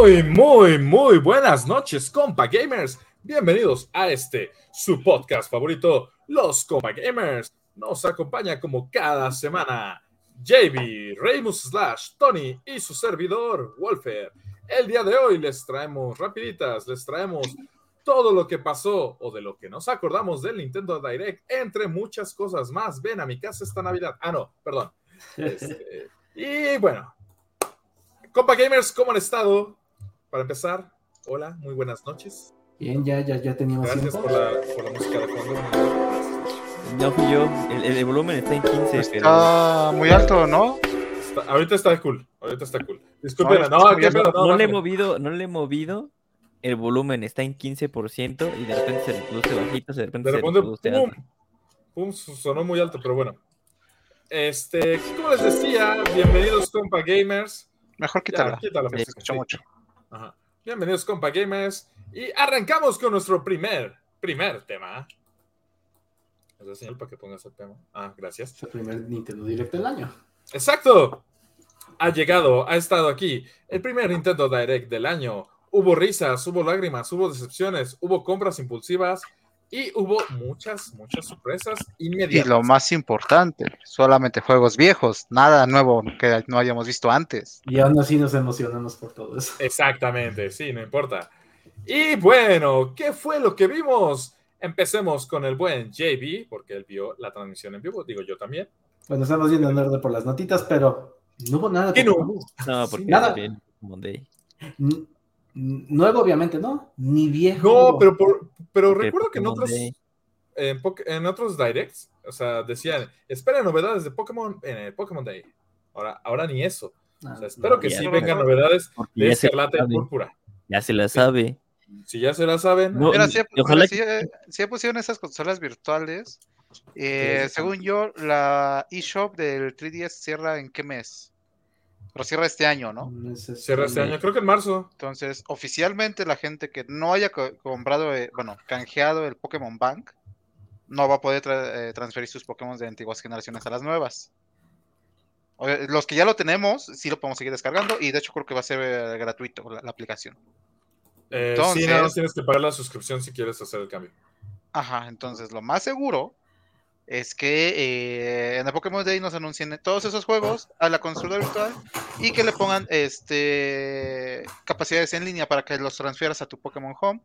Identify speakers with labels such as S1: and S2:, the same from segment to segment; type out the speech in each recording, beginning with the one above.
S1: Muy, muy, muy, buenas noches, compa gamers. Bienvenidos a este, su podcast favorito, Los Compa Gamers. Nos acompaña como cada semana JB, Reymus Slash, Tony y su servidor, Wolfer. El día de hoy les traemos rapiditas, les traemos todo lo que pasó o de lo que nos acordamos del Nintendo Direct, entre muchas cosas más. Ven a mi casa esta Navidad. Ah, no, perdón. Este, y bueno, compa gamers, ¿cómo han estado? Para empezar, hola, muy buenas noches.
S2: Bien, ya, ya, ya teníamos
S1: Gracias
S2: tiempo.
S1: por la, por la música de fondo.
S3: No fui yo, el, el- el volumen está en 15, pero
S4: Está muy alto, ¿no?
S1: Está- ahorita está cool, ahorita está cool. Disculpen,
S4: No,
S1: no,
S3: no,
S1: no,
S3: le he movido, no le he movido, el volumen está en 15% y de repente se reproduce bajito, de repente
S1: De
S3: se
S1: repente,
S3: reproduce
S1: pum, pum, sonó muy alto, pero bueno. Este, como les decía, bienvenidos, compa gamers.
S4: Mejor
S1: Ya,
S4: quítala.
S1: quítala,
S4: Se
S1: música,
S4: escuchó
S1: sí.
S4: mucho.
S1: Ajá. Bienvenidos, compa gamers. Y arrancamos con nuestro primer, primer tema. ¿Es señal para que pongas el tema? Ah, gracias.
S2: Es el primer Nintendo Direct del año.
S1: Exacto. Ha llegado, ha estado aquí. El primer Nintendo Direct del año. Hubo risas, hubo lágrimas, hubo decepciones, hubo compras impulsivas y hubo muchas, muchas sorpresas
S4: Y
S1: inmediatas.
S4: lo más importante, solamente juegos viejos, nada nuevo que no hayamos visto antes.
S2: Y aún así nos emocionamos por todo eso.
S1: Exactamente, sí, no importa. Y bueno, ¿qué fue lo que vimos? Empecemos con el buen JB, porque él vio la transmisión en vivo, digo yo también.
S2: Bueno, estamos viendo en orden por las notitas, pero no hubo nada.
S1: ¿Qué
S2: de
S1: no?
S3: No,
S1: Sí,
S3: porque
S2: nada.
S3: Monday.
S2: Nuevo, obviamente, ¿no? Ni viejo.
S1: No, pero, por- pero recuerdo que en otros, en, en otros directs, o sea, decían, esperen novedades de Pokémon en el Pokémon Day. Ahora, ahora ni eso.
S2: Ah,
S1: O sea, espero
S2: no,
S1: que sí
S3: no.
S1: vengan novedades de Escarlata y Púrpura.
S3: ya se la sabe.
S1: Si ya se la saben,
S3: No,
S4: si,
S3: ojalá
S4: si, si ya pusieron esas consolas virtuales, eh, según yo, la eShop del 3DS cierra en qué mes? Pero cierra este año, ¿no?
S2: no es este-
S1: cierra este año, creo que en marzo.
S4: Entonces, oficialmente la gente que no haya co- comprado, eh, bueno, canjeado el Pokémon Bank, no va a poder tra- eh, transferir sus Pokémon de antiguas generaciones a las nuevas. O- eh, Los que ya lo tenemos, sí lo podemos seguir descargando y de hecho creo que va a ser eh, gratuito la, la aplicación.
S1: Eh,
S4: Entonces-
S1: sí, nada más tienes que pagar la suscripción si quieres hacer el cambio.
S4: Ajá, entonces lo más seguro es que eh, en el Pokémon Day nos anuncien todos esos juegos a la consola virtual y que le pongan este capacidades en línea para que los transfieras a tu Pokémon Home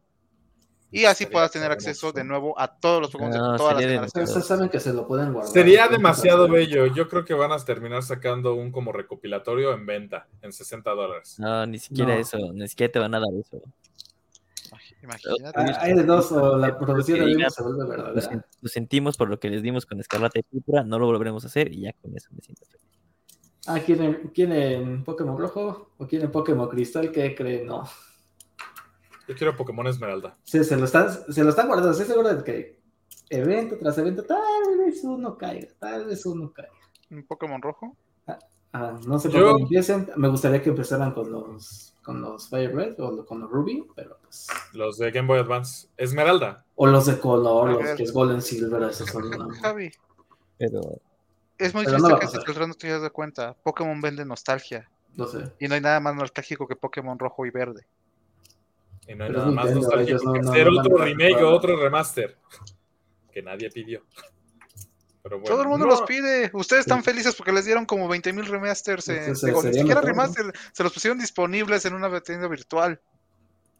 S4: y así puedas tener acceso de nuevo a todos los Pokémon
S3: No,
S4: de todas las generaciones.
S2: Ustedes saben que se lo pueden guardar.
S1: Sería demasiado bello. Yo creo que van a terminar sacando un como recopilatorio en venta en 60 dólares.
S3: No, ni siquiera
S2: No.
S3: eso, ni siquiera te van a dar eso.
S4: Imagínate.
S2: Ah, Hay de dos, o la producción de
S3: digan,
S2: se vuelve
S3: Lo,
S2: verdadera.
S3: lo sentimos por lo que les dimos con Escarlata y Púrpura, no lo volveremos a hacer y ya con eso me siento feliz.
S2: Ah, ¿quieren, ¿quieren Pokémon Rojo o quieren Pokémon Cristal? ¿Qué creen? No.
S1: Yo quiero Pokémon Esmeralda.
S2: Sí, se lo están, se lo están guardando. Estoy seguro de que evento tras evento, tal vez uno caiga, tal vez uno caiga.
S4: ¿Un Pokémon rojo?
S2: Ah, no sé
S1: Yo-
S2: cómo empiecen. Me gustaría que empezaran con los con los Fire Red o con los Ruby, pero pues.
S1: Los de Game Boy Advance. Esmeralda.
S2: O los de color, los que es Golden Silver, esos son una-
S4: Javi,
S3: Pero
S4: es muy
S2: Pero no
S4: triste
S2: a
S4: que este no te das de cuenta. Pokémon vende nostalgia
S2: No sé.
S4: y no hay nada más nostálgico que Pokémon rojo y verde.
S1: Y no hay
S2: Pero
S1: nada
S2: es
S1: más
S2: Nintendo,
S1: nostálgico
S2: no-
S1: que
S2: no-
S1: hacer
S2: no
S1: otro remake o otro remaster. Que nadie pidió. Pero bueno,
S4: Todo el mundo
S1: no,
S4: los pide. Ustedes están
S2: Sí.
S4: felles porque les dieron como 20.000 remasters. eh,
S2: Entonces,
S4: digo, ni siquiera remaster, se los pusieron disponibles en una tienda virtual.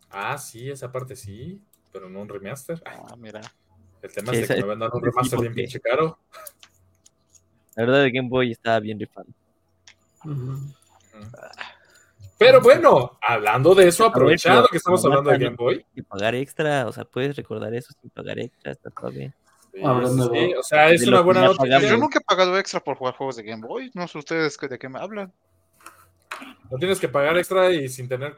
S1: Ah, sí, esa parte sí. Pero no un remaster. Ay,
S4: Ah, mira.
S1: el tema
S3: Sí,
S1: es de que me vendan un remaster bien pinche caro.
S3: la verdad el Game Boy estaba bien rifado.
S1: Pero bueno, hablando de eso, aprovechando que estamos hablando de Game Boy.
S3: Y pagar extra, o sea, puedes recordar eso sin pagar extra, está todo bien.
S1: Sí,
S2: Hablando
S1: sí,
S2: de-
S1: o sea, es una buena noticia.
S4: Yo nunca he pagado extra por jugar juegos de Game Boy. No sé ustedes de qué me hablan.
S1: No tienes que pagar extra y sin tener.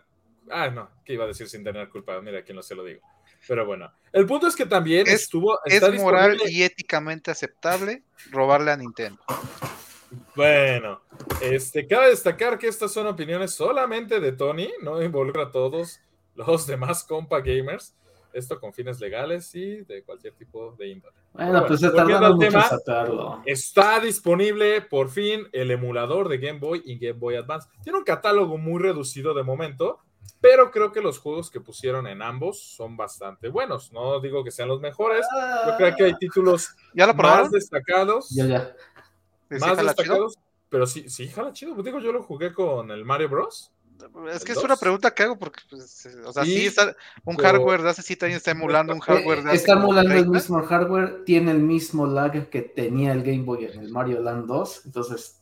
S1: Ah, no, ¿qué iba a decir sin tener culpa? Mira, quién no se lo digo. Pero bueno, el punto es que también
S4: Es-
S1: estuvo.
S4: Es
S1: Está
S4: moral
S1: disponible-
S4: y éticamente aceptable robarle a Nintendo.
S1: Bueno, este, cabe destacar que estas son opiniones solamente de Tony, no involucra a todos los demás compa gamers. Esto con fines legales y de cualquier tipo de índole.
S2: Bueno,
S1: Bueno,
S2: pues se tardaron mucho
S1: tema,
S2: sacarlo.
S1: Está disponible por fin el emulador de Game Boy y Game Boy Advance. Tiene un catálogo muy reducido de momento, pero creo que los juegos que pusieron en ambos son bastante buenos. No digo que sean los mejores, yo creo que hay títulos
S4: ¿Ya lo
S1: más destacados,
S2: Ya, ya.
S4: ¿Sí,
S1: más
S4: jala chido?
S1: destacados, pero sí, sí, jala chido. Digo, yo lo jugué con el Mario Bros.
S4: Es que
S1: ¿El
S4: es una pregunta que hago porque, pues, eh, o sea,
S1: Sí,
S4: sí, está, un
S1: pero-
S4: hardware de hace 7 años está emulando un hardware de
S2: Eh,
S4: hace
S2: Está emulando el
S4: 30.
S2: mismo hardware, tiene el mismo lag que tenía el Game Boy en el Mario Land 2, entonces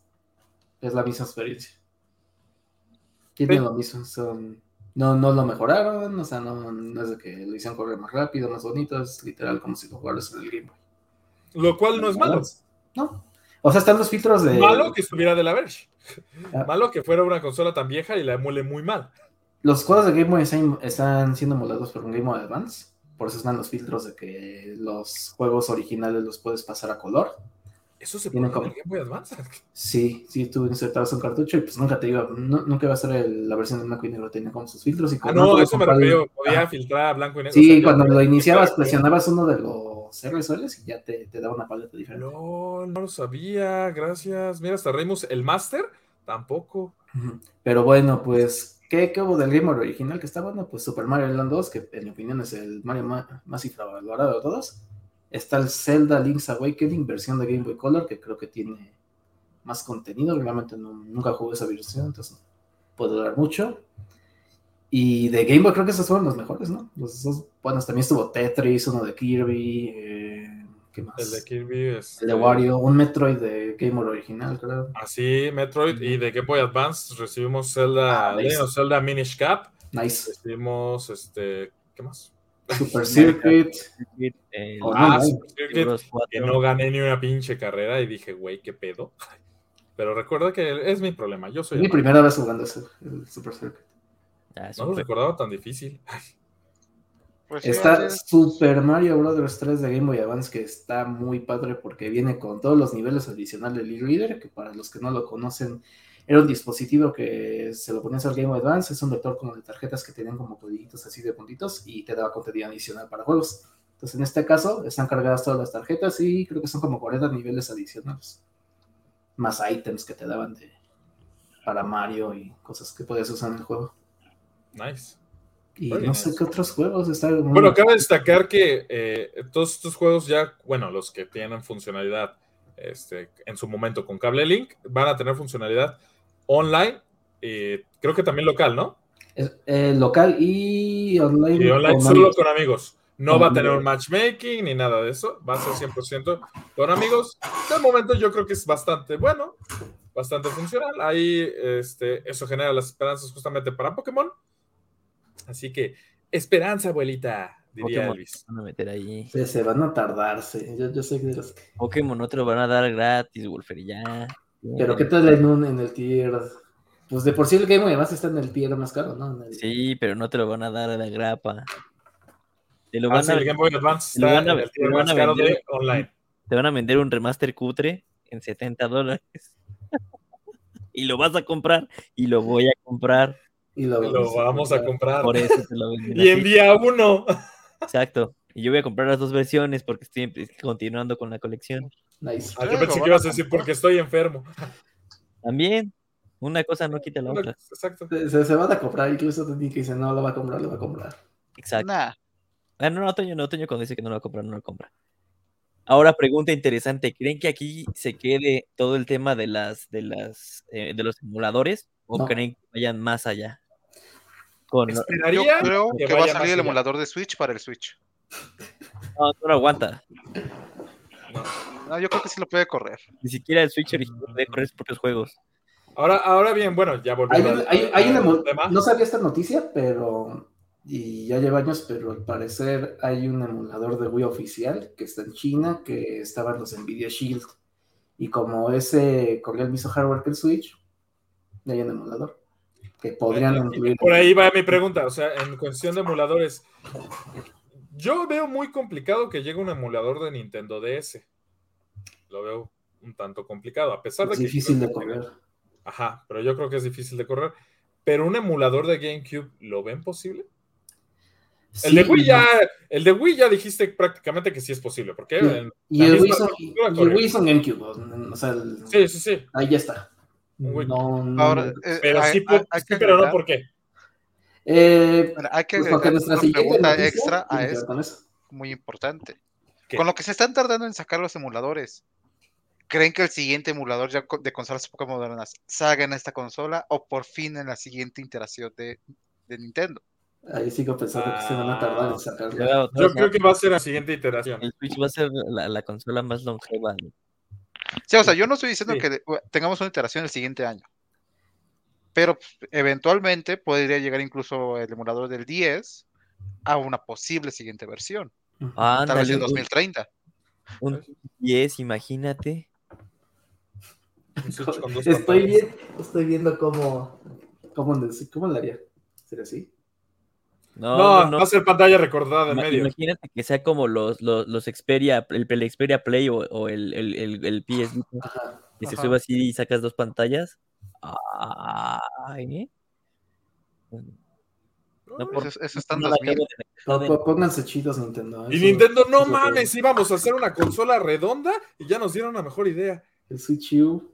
S2: es la misma experiencia. Tiene
S1: Sí.
S2: lo mismo, son- no, no lo mejoraron, o sea, no, no es de que lo hicieron correr más rápido, más bonito, es literal como si lo jugaras en el Game Boy.
S1: Lo cual no es malo.
S2: No. O sea, están los filtros de.
S1: Malo que estuviera de la Verge.
S2: Ah.
S1: Malo que fuera una consola tan vieja y la emule muy mal.
S2: Los juegos de Game Boy están, están siendo emulados por un Game Boy Advance. Por eso están los filtros de que los juegos originales los puedes pasar a color.
S1: Eso se puede en
S2: como-
S1: el Game Boy Advance.
S2: Sí, sí, tú insertabas un cartucho y pues nunca te iba, nu- nunca iba a ser el- la versión de blanco y negro, tenía como sus filtros y
S1: Ah, no, a eso me refiero. Podía filtrar a blanco y negro.
S2: Sí,
S1: O sea,
S2: cuando lo iniciabas, presionabas uno de los RSOLs y ya te, te daba una paleta diferente.
S1: No, no lo sabía, gracias. Mira, hasta Remus, el Master, tampoco.
S2: Pero bueno, pues, ¿qué, qué hubo del Game Boy original que está bueno? Pues Super Mario Land 2, que en mi opinión es el Mario ma- más infravalorado de todos. Está el Zelda Link's Awakening, versión de Game Boy Color, que creo que tiene más contenido. Realmente no- nunca jugué esa versión, entonces no puedo hablar mucho. Y de Game Boy creo que esos fueron los mejores, ¿no? Los dos, bueno, también estuvo Tetris, uno de Kirby, eh, ¿qué más?
S1: El de Kirby es.
S2: El de Wario, un Metroid de Game Boy original, creo.
S1: Así, Metroid. Y de Game Boy Advance recibimos Zelda,
S2: Ah, nice.
S1: Zelda Minish Cap.
S2: Nice.
S1: Recibimos, este, ¿qué más?
S2: Super Circuit.
S3: El
S2: Oh,
S1: Ah,
S2: no,
S1: Super Circuit, que
S3: 4.
S1: no gané ni una pinche carrera y dije, güey, qué pedo. Pero recuerda que es mi problema. Yo soy
S2: mi
S1: el-
S2: primera vez jugando ese, el Super Circuit.
S3: Ah,
S1: No lo recordaba tan difícil.
S4: Pues
S2: Está. Super Mario Bros. 3 de Game Boy Advance que está muy padre porque viene con todos los niveles adicionales del e-reader, que para los que no lo conocen, era un dispositivo que se lo ponías al Game Boy Advance, es un lector como de tarjetas que tenían como códigitos así de puntitos y te daba contenido adicional para juegos. Entonces en este caso están cargadas todas las tarjetas y creo que son como 40 niveles adicionales. Más ítems que te daban de, para Mario y cosas que podías usar en el juego.
S1: Nice.
S2: Y no sé qué otros juegos están.
S1: Bueno, cabe destacar que eh, todos estos juegos ya, bueno, los que tienen funcionalidad este, en su momento con cable link, van a tener funcionalidad online, y creo que también local, ¿no?
S2: Eh, local y online.
S1: Y online
S2: con
S1: solo
S2: amigos.
S1: con amigos. No
S2: Con
S1: va a tener un matchmaking ni nada de eso. Va a ser 100% con amigos. De momento yo creo que es bastante bueno, bastante funcional. Ahí este, eso genera las esperanzas justamente para Pokémon. Así que, esperanza, abuelita, diría
S3: Pokémon
S1: Elvis.
S3: van a meter ahí.
S2: Sí, se van a tardarse. Yo, yo sé que de los que-
S3: Pokémon no te lo van a dar gratis, Wolfer, ya.
S2: Pero ¿qué tal en, un, en el tier? Pues de por sí el Game Boy además está en el tier más caro, ¿no? El-
S3: Sí, pero no te lo van a dar a la grapa. Te lo
S1: Ah,
S3: van
S1: sí,
S3: a,
S1: el Game Boy Advance
S3: lo
S1: está
S3: van a-
S1: en el tier
S3: lo van
S1: más
S3: a
S1: caro
S3: vender.
S1: de online.
S3: te van a vender un remaster cutre en 70 dólares. y lo vas a comprar y lo voy a comprar.
S2: Y lo,
S1: Lo vamos a comprar.
S3: Por eso te lo
S1: Y en día uno.
S3: Exacto. Y yo voy a comprar las dos versiones porque estoy continuando con la colección.
S2: Nice.
S1: Ah, yo pensé que ibas a decir porque estoy enfermo.
S3: También, una cosa no quita la otra.
S1: Exacto.
S2: Se, se- van a comprar, incluso Tony que dice, no, lo va a comprar, lo va a comprar.
S3: Exacto.
S4: Nah,
S3: Ah, no, no, Otoño, no, Otoño cuando dice que no lo va a comprar, no lo compra. Ahora, pregunta interesante, ¿creen que aquí se quede todo el tema de las, de las, eh, de los emuladores? ¿O
S2: No.
S3: creen que vayan más allá? Con, no,
S4: yo
S1: Esperaría
S4: creo
S1: que
S4: que va a salir el
S1: allá.
S4: emulador de Switch para el Switch.
S3: no, no lo aguanta.
S4: No, yo creo que sí lo puede correr.
S3: Ni siquiera el Switch original puede correr sus propios juegos.
S1: Ahora, ahora bien, bueno, ya
S2: Hay,
S1: al-
S2: hay- hay
S1: tema.
S2: no sabía esta noticia, pero. Y ya lleva años, pero al parecer hay un emulador de Wii oficial que está en China, que estaban los Nvidia Shield. Y como ese corría el mismo hardware que el Switch, ya hay un emulador que podrían incluir.
S1: Por ahí va mi pregunta, o sea, en cuestión de emuladores, yo veo muy complicado que llegue un emulador de Nintendo DS. Lo veo un tanto complicado, a pesar de
S2: Es
S1: que...
S2: difícil de correr.
S1: Ajá, pero yo creo que es difícil de correr. Pero un emulador de GameCube, ¿lo ven posible? El de Wii ya, el de Wii ya dijiste prácticamente que sí es posible, porque
S2: Y el Wii son. Wii GameCube. O sea, el-
S1: Sí, sí, sí.
S2: ahí ya está.
S1: Wii.
S2: No, no-
S4: Ahora, eh,
S1: Pero
S4: hay-
S1: sí,
S4: hay-
S1: po-
S4: hay
S1: sí,
S4: que
S1: pero no por qué.
S2: Eh,
S4: Bueno, hay que
S2: pues
S4: agregar
S2: nuestra
S4: una
S2: siguiente
S4: pregunta
S2: noticia
S4: extra a esto,
S2: con eso.
S4: muy importante.
S1: ¿Qué?
S4: Con lo que se están tardando en sacar los emuladores, ¿creen que el siguiente emulador ya de consolas Pokémon modernas salga en esta consola o por fin en la siguiente iteración de, de Nintendo?
S2: Ahí sigo pensando que se van a tardar en
S3: Ya
S2: sacarla.
S3: veo,
S1: Yo creo que va a ser la siguiente iteración.
S3: El Switch va a ser la, la consola más longeva.
S4: Sí, o sea, yo no estoy diciendo
S1: Sí.
S4: que tengamos una iteración el siguiente año. Pero eventualmente podría llegar incluso el emulador del 10 a una posible siguiente versión. Tal vez en
S3: un,
S4: 2030.
S3: un 10, imagínate.
S2: Estoy, bien, estoy viendo cómo, cómo, cómo lo haría. ¿Sería así?
S3: No,
S1: No,
S3: no, no.
S1: va a ser pantalla recordada en
S3: Ima-
S1: medio.
S3: Imagínate que sea como los, los, los Xperia, el, el Xperia Play o, o el, el, el, el PS Vita, que se sube así y sacas dos pantallas. Ay, no por-
S4: Eso, eso está en
S3: no la
S4: 2000.
S3: acabo de
S2: Po-
S3: meter
S2: po- Pónganse chidos, Nintendo.
S1: Y
S2: eso-
S1: Nintendo, no mames, íbamos a hacer una consola redonda y ya nos dieron una mejor idea.
S2: El Switch U.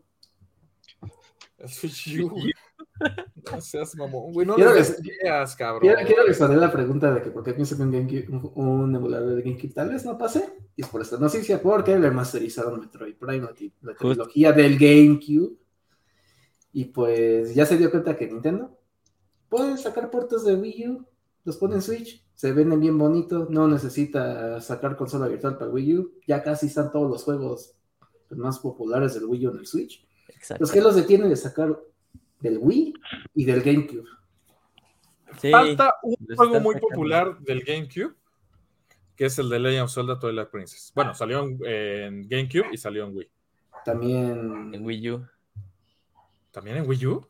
S1: El Switch U. No seas mamón, güey, no
S2: Quiero
S1: les ideas, cabrón.
S2: Quiero, quiero responder la pregunta de que por qué pienso que un, GameCube- un, un emulador de GameCube tal vez no pase. Y es por esta noticia, porque le masterizaron Metroid Prime, la, trilogía del GameCube. Y pues ya se dio cuenta que Nintendo puede sacar puertos de Wii U, los pone en Switch, se venden bien bonitos, no necesita sacar consola virtual para Wii U. Ya casi están todos los juegos más populares del Wii U en el Switch.
S3: Exacto.
S2: Los que los detiene de sacar del Wii y del GameCube.
S3: Sí,
S1: Falta un juego muy
S3: sacando.
S1: popular del GameCube, que es el de Legend of Zelda Twilight Princess. Bueno, salió en, en GameCube y salió en Wii.
S2: También
S3: en Wii U.
S1: ¿También en Wii U?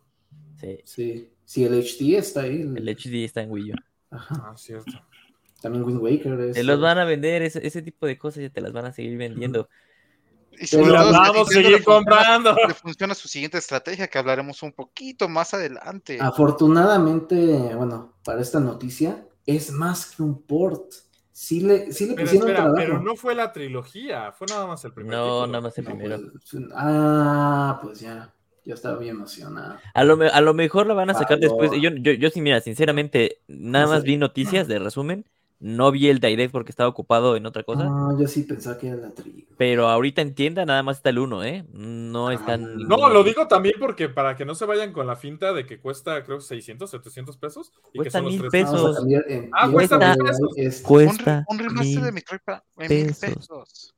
S3: Sí,
S2: Sí, sí, el HD está ahí. el-
S3: el HD está en Wii U.
S2: Ajá.
S1: Ah, cierto.
S2: También Wind Waker. Es,
S3: Te los van a vender, ese, ese tipo de cosas ya te las van a seguir vendiendo.
S4: Que
S1: vamos a seguir
S4: le funciona-
S1: comprando.
S4: Le funciona su siguiente estrategia, que hablaremos un poquito más adelante.
S2: Afortunadamente, bueno, para esta noticia, es más que un port. Sí le, sí le
S1: Pero
S2: pusieron
S1: espera,
S2: trabajo.
S1: pero no fue la trilogía, fue nada más el primer
S3: No,
S1: título.
S3: nada más el
S2: No,
S3: primero.
S2: pues, ah, pues ya. Yo estaba bien emocionado.
S3: A lo, a lo mejor la van a sacar
S2: Ah,
S3: después. Yo, yo, yo sí, mira, sinceramente, nada
S2: No
S3: más vi noticias de resumen. No vi el direct porque estaba ocupado en otra cosa.
S2: Ah, yo sí pensaba que era la trilogía.
S3: Pero ahorita en tienda nada más está el 1, ¿eh? No están.
S2: Ah,
S1: No, lo digo también porque para que no se vayan con la finta de que cuesta, creo, 600, 700 pesos. Y que
S3: Cuesta
S1: son los
S3: mil
S1: tres
S3: pesos.
S2: Cambiar
S1: Ah, cuesta
S2: esta
S3: mil
S1: pesos.
S2: es-
S4: un, re-
S3: Cuesta.
S4: un remaster de Metroid en mil
S3: pesos.
S4: pesos.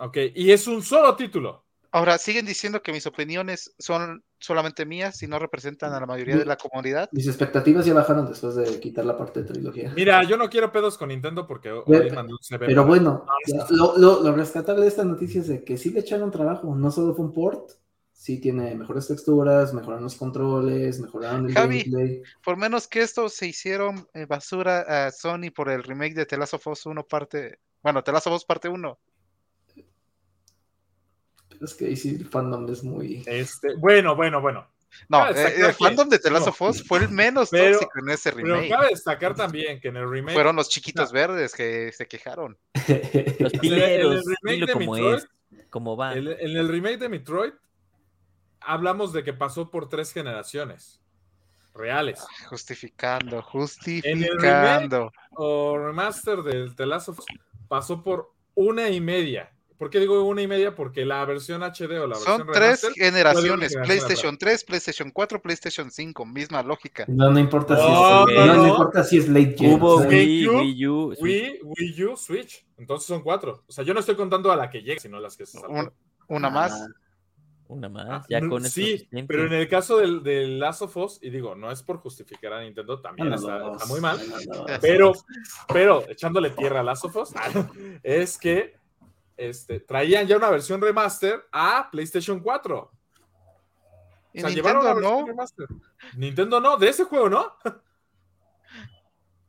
S1: Ok, y es un solo título.
S4: Ahora, siguen diciendo que mis opiniones son solamente mías y no representan a la mayoría de la comunidad.
S2: Mis expectativas ya bajaron después de quitar la parte de trilogía.
S1: Mira, yo no quiero pedos con Nintendo porque hoy
S2: Ve-
S1: mandé un CB.
S2: Pero bueno, ya, lo, lo- lo rescatable de esta noticia es de que sí le echaron trabajo, no solo fue un port, sí tiene mejores texturas, mejoraron los controles, mejoraron el
S4: Javi.
S2: gameplay.
S4: Por menos que esto se hicieron eh, basura a Sony por el remake de The Last of Us 1 parte... Bueno, The Last of Us parte 1.
S2: Es que ahí sí el fandom es muy...
S1: Este, bueno, bueno, bueno.
S4: No, eh, el
S1: que-
S4: fandom de The Last
S1: no.
S4: of Us fue el menos
S1: Pero-
S4: tóxico en ese
S1: Pero
S4: remake.
S1: cabe destacar también que en el remake.
S4: Fueron los chiquitos verdes que se quejaron.
S3: Los
S1: en el- en el
S3: pileros,
S1: remake
S3: dilo
S1: de
S3: como
S1: Metroid,
S3: es, como va.
S1: el- en el remake de Metroid, hablamos de que pasó por tres generaciones reales.
S4: Justificando,
S1: remake-
S4: justificando.
S1: O remaster del The Last of Us pasó por una y media. ¿Por qué digo una y media? Porque la versión HD o la versión
S4: Son tres
S1: remaster
S4: generaciones, PlayStation 3, PlayStation 4, PlayStation 5, misma lógica.
S2: No, no importa si es,
S1: no,
S2: no, no
S1: no.
S2: importa si es late gen.
S3: Hubo
S2: o sea,
S3: Wii, Wii U, Switch,
S1: Wii, Wii U, Switch. Entonces son cuatro. O sea, yo no estoy contando a la que llegue, sino a las que se
S4: una
S2: ah,
S4: más.
S3: una más.
S1: Ah,
S3: Ya con
S1: sí, pero en el caso del, del Last of Us, y digo, no es por justificar a Nintendo, también
S2: bueno,
S1: está, muy mal, pero, pero echándole tierra a Last of Us, es que este, traían ya una versión remaster a PlayStation 4.
S4: Y
S1: O sea,
S4: Nintendo
S1: llevaron la versión
S4: no.
S1: remaster. Nintendo no, de ese juego no.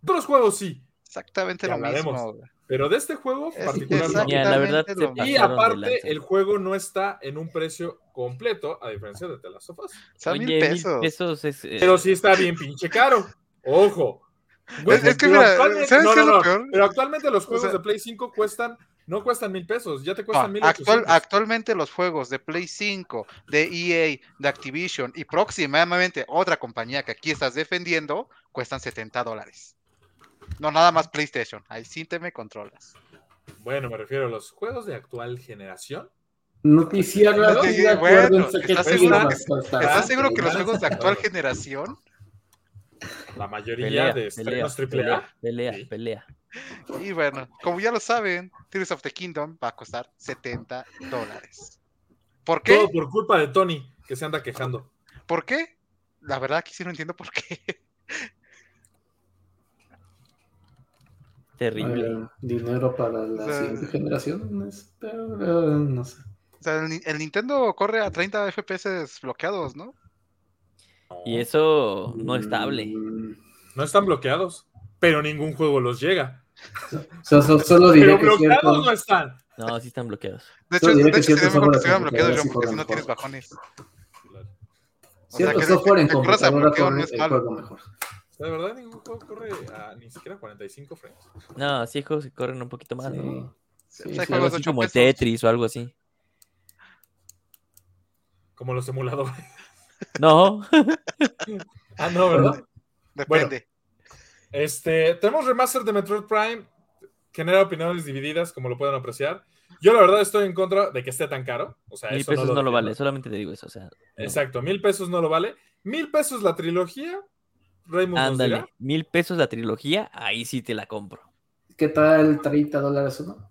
S1: Otros juegos sí,
S4: Exactamente
S1: Ya
S4: lo
S1: hablaremos.
S4: mismo.
S1: pero de este juego
S4: Es
S1: particularmente.
S3: La verdad.
S1: Y aparte, el juego no está en un precio completo, a diferencia de The Last of Us.
S4: Son
S3: Oye,
S4: mil pesos.
S3: pesos es, eh,
S1: Pero sí está bien pinche caro. Ojo.
S4: Es- es que
S1: pero
S4: mira,
S1: actualmente-
S4: ¿sabes
S1: no,
S4: qué es lo
S1: no,
S4: peor?
S1: Pero actualmente los juegos
S4: sea-
S1: de Play 5 cuestan, no cuestan mil pesos, ya te
S4: No,
S1: cuestan mil
S4: actual,
S1: ochocientos.
S4: actualmente los juegos de Play 5, de EA, de Activision y próximamente otra compañía que aquí estás defendiendo cuestan 70 dólares. No, nada más PlayStation. Ahí sí te me controlas.
S1: Bueno, me refiero a los juegos de actual generación.
S2: Noticia
S1: No,
S2: rápida,
S4: sí, bueno, ¿estás
S1: seguro que-
S2: costar
S4: ¿Estás seguro que los juegos de actual generación?
S1: La mayoría
S3: Pelea,
S1: de
S3: pelea,
S1: estrenos AAA.
S3: pelea, pelea,
S1: Sí.
S3: pelea.
S4: Y bueno, como ya lo saben, Tears of the Kingdom va a costar 70 dólares. ¿Por qué?
S1: Todo por culpa de Tony, que se anda quejando.
S4: ¿Por qué? La verdad que sí no entiendo por qué.
S3: Terrible.
S2: Eh, dinero para la
S4: O sea,
S2: siguiente generación, eh, no sé.
S4: O sea, el, Ni- el Nintendo corre a 30 FPS bloqueados, ¿no?
S3: Y eso no estable.
S1: No están bloqueados, pero ningún juego los llega.
S2: so- so- solo diré
S1: Pero
S2: que
S1: bloqueados
S2: cierto,
S1: no están.
S3: No, sí están bloqueados.
S4: De hecho, de
S2: que
S4: hecho sería mejor que estuvieran bloqueados, John,
S2: sí
S4: porque si
S2: corren
S4: no tienes
S2: mejor.
S4: bajones. O sea,
S2: cierto
S4: que-
S2: software en computadora
S4: no
S2: corre el juego mejor.
S1: De verdad, ningún juego corre a ni siquiera 45 frames.
S3: No, sí hay juegos que corren un poquito más, ¿no?
S2: Sí.
S4: O
S2: Sí,
S4: sea, hay
S2: sí,
S3: Algo así
S4: 8
S3: como el
S4: pesos.
S3: Tetris o algo así.
S1: Como los emuladores.
S3: No,
S1: Ah, no, ¿verdad?
S4: Depende.
S1: Este, tenemos remaster de Metroid Prime. Genera opiniones divididas, como lo pueden apreciar. Yo, la verdad, estoy en contra de que esté tan caro. O sea,
S3: mil
S1: eso
S3: pesos no lo vale, solamente te digo eso. O sea, no.
S1: Exacto, mil pesos no lo vale. Mil pesos la trilogía. Raymond
S3: ándale, mil pesos la trilogía, ahí sí te la compro.
S2: ¿Qué tal 30 dólares uno?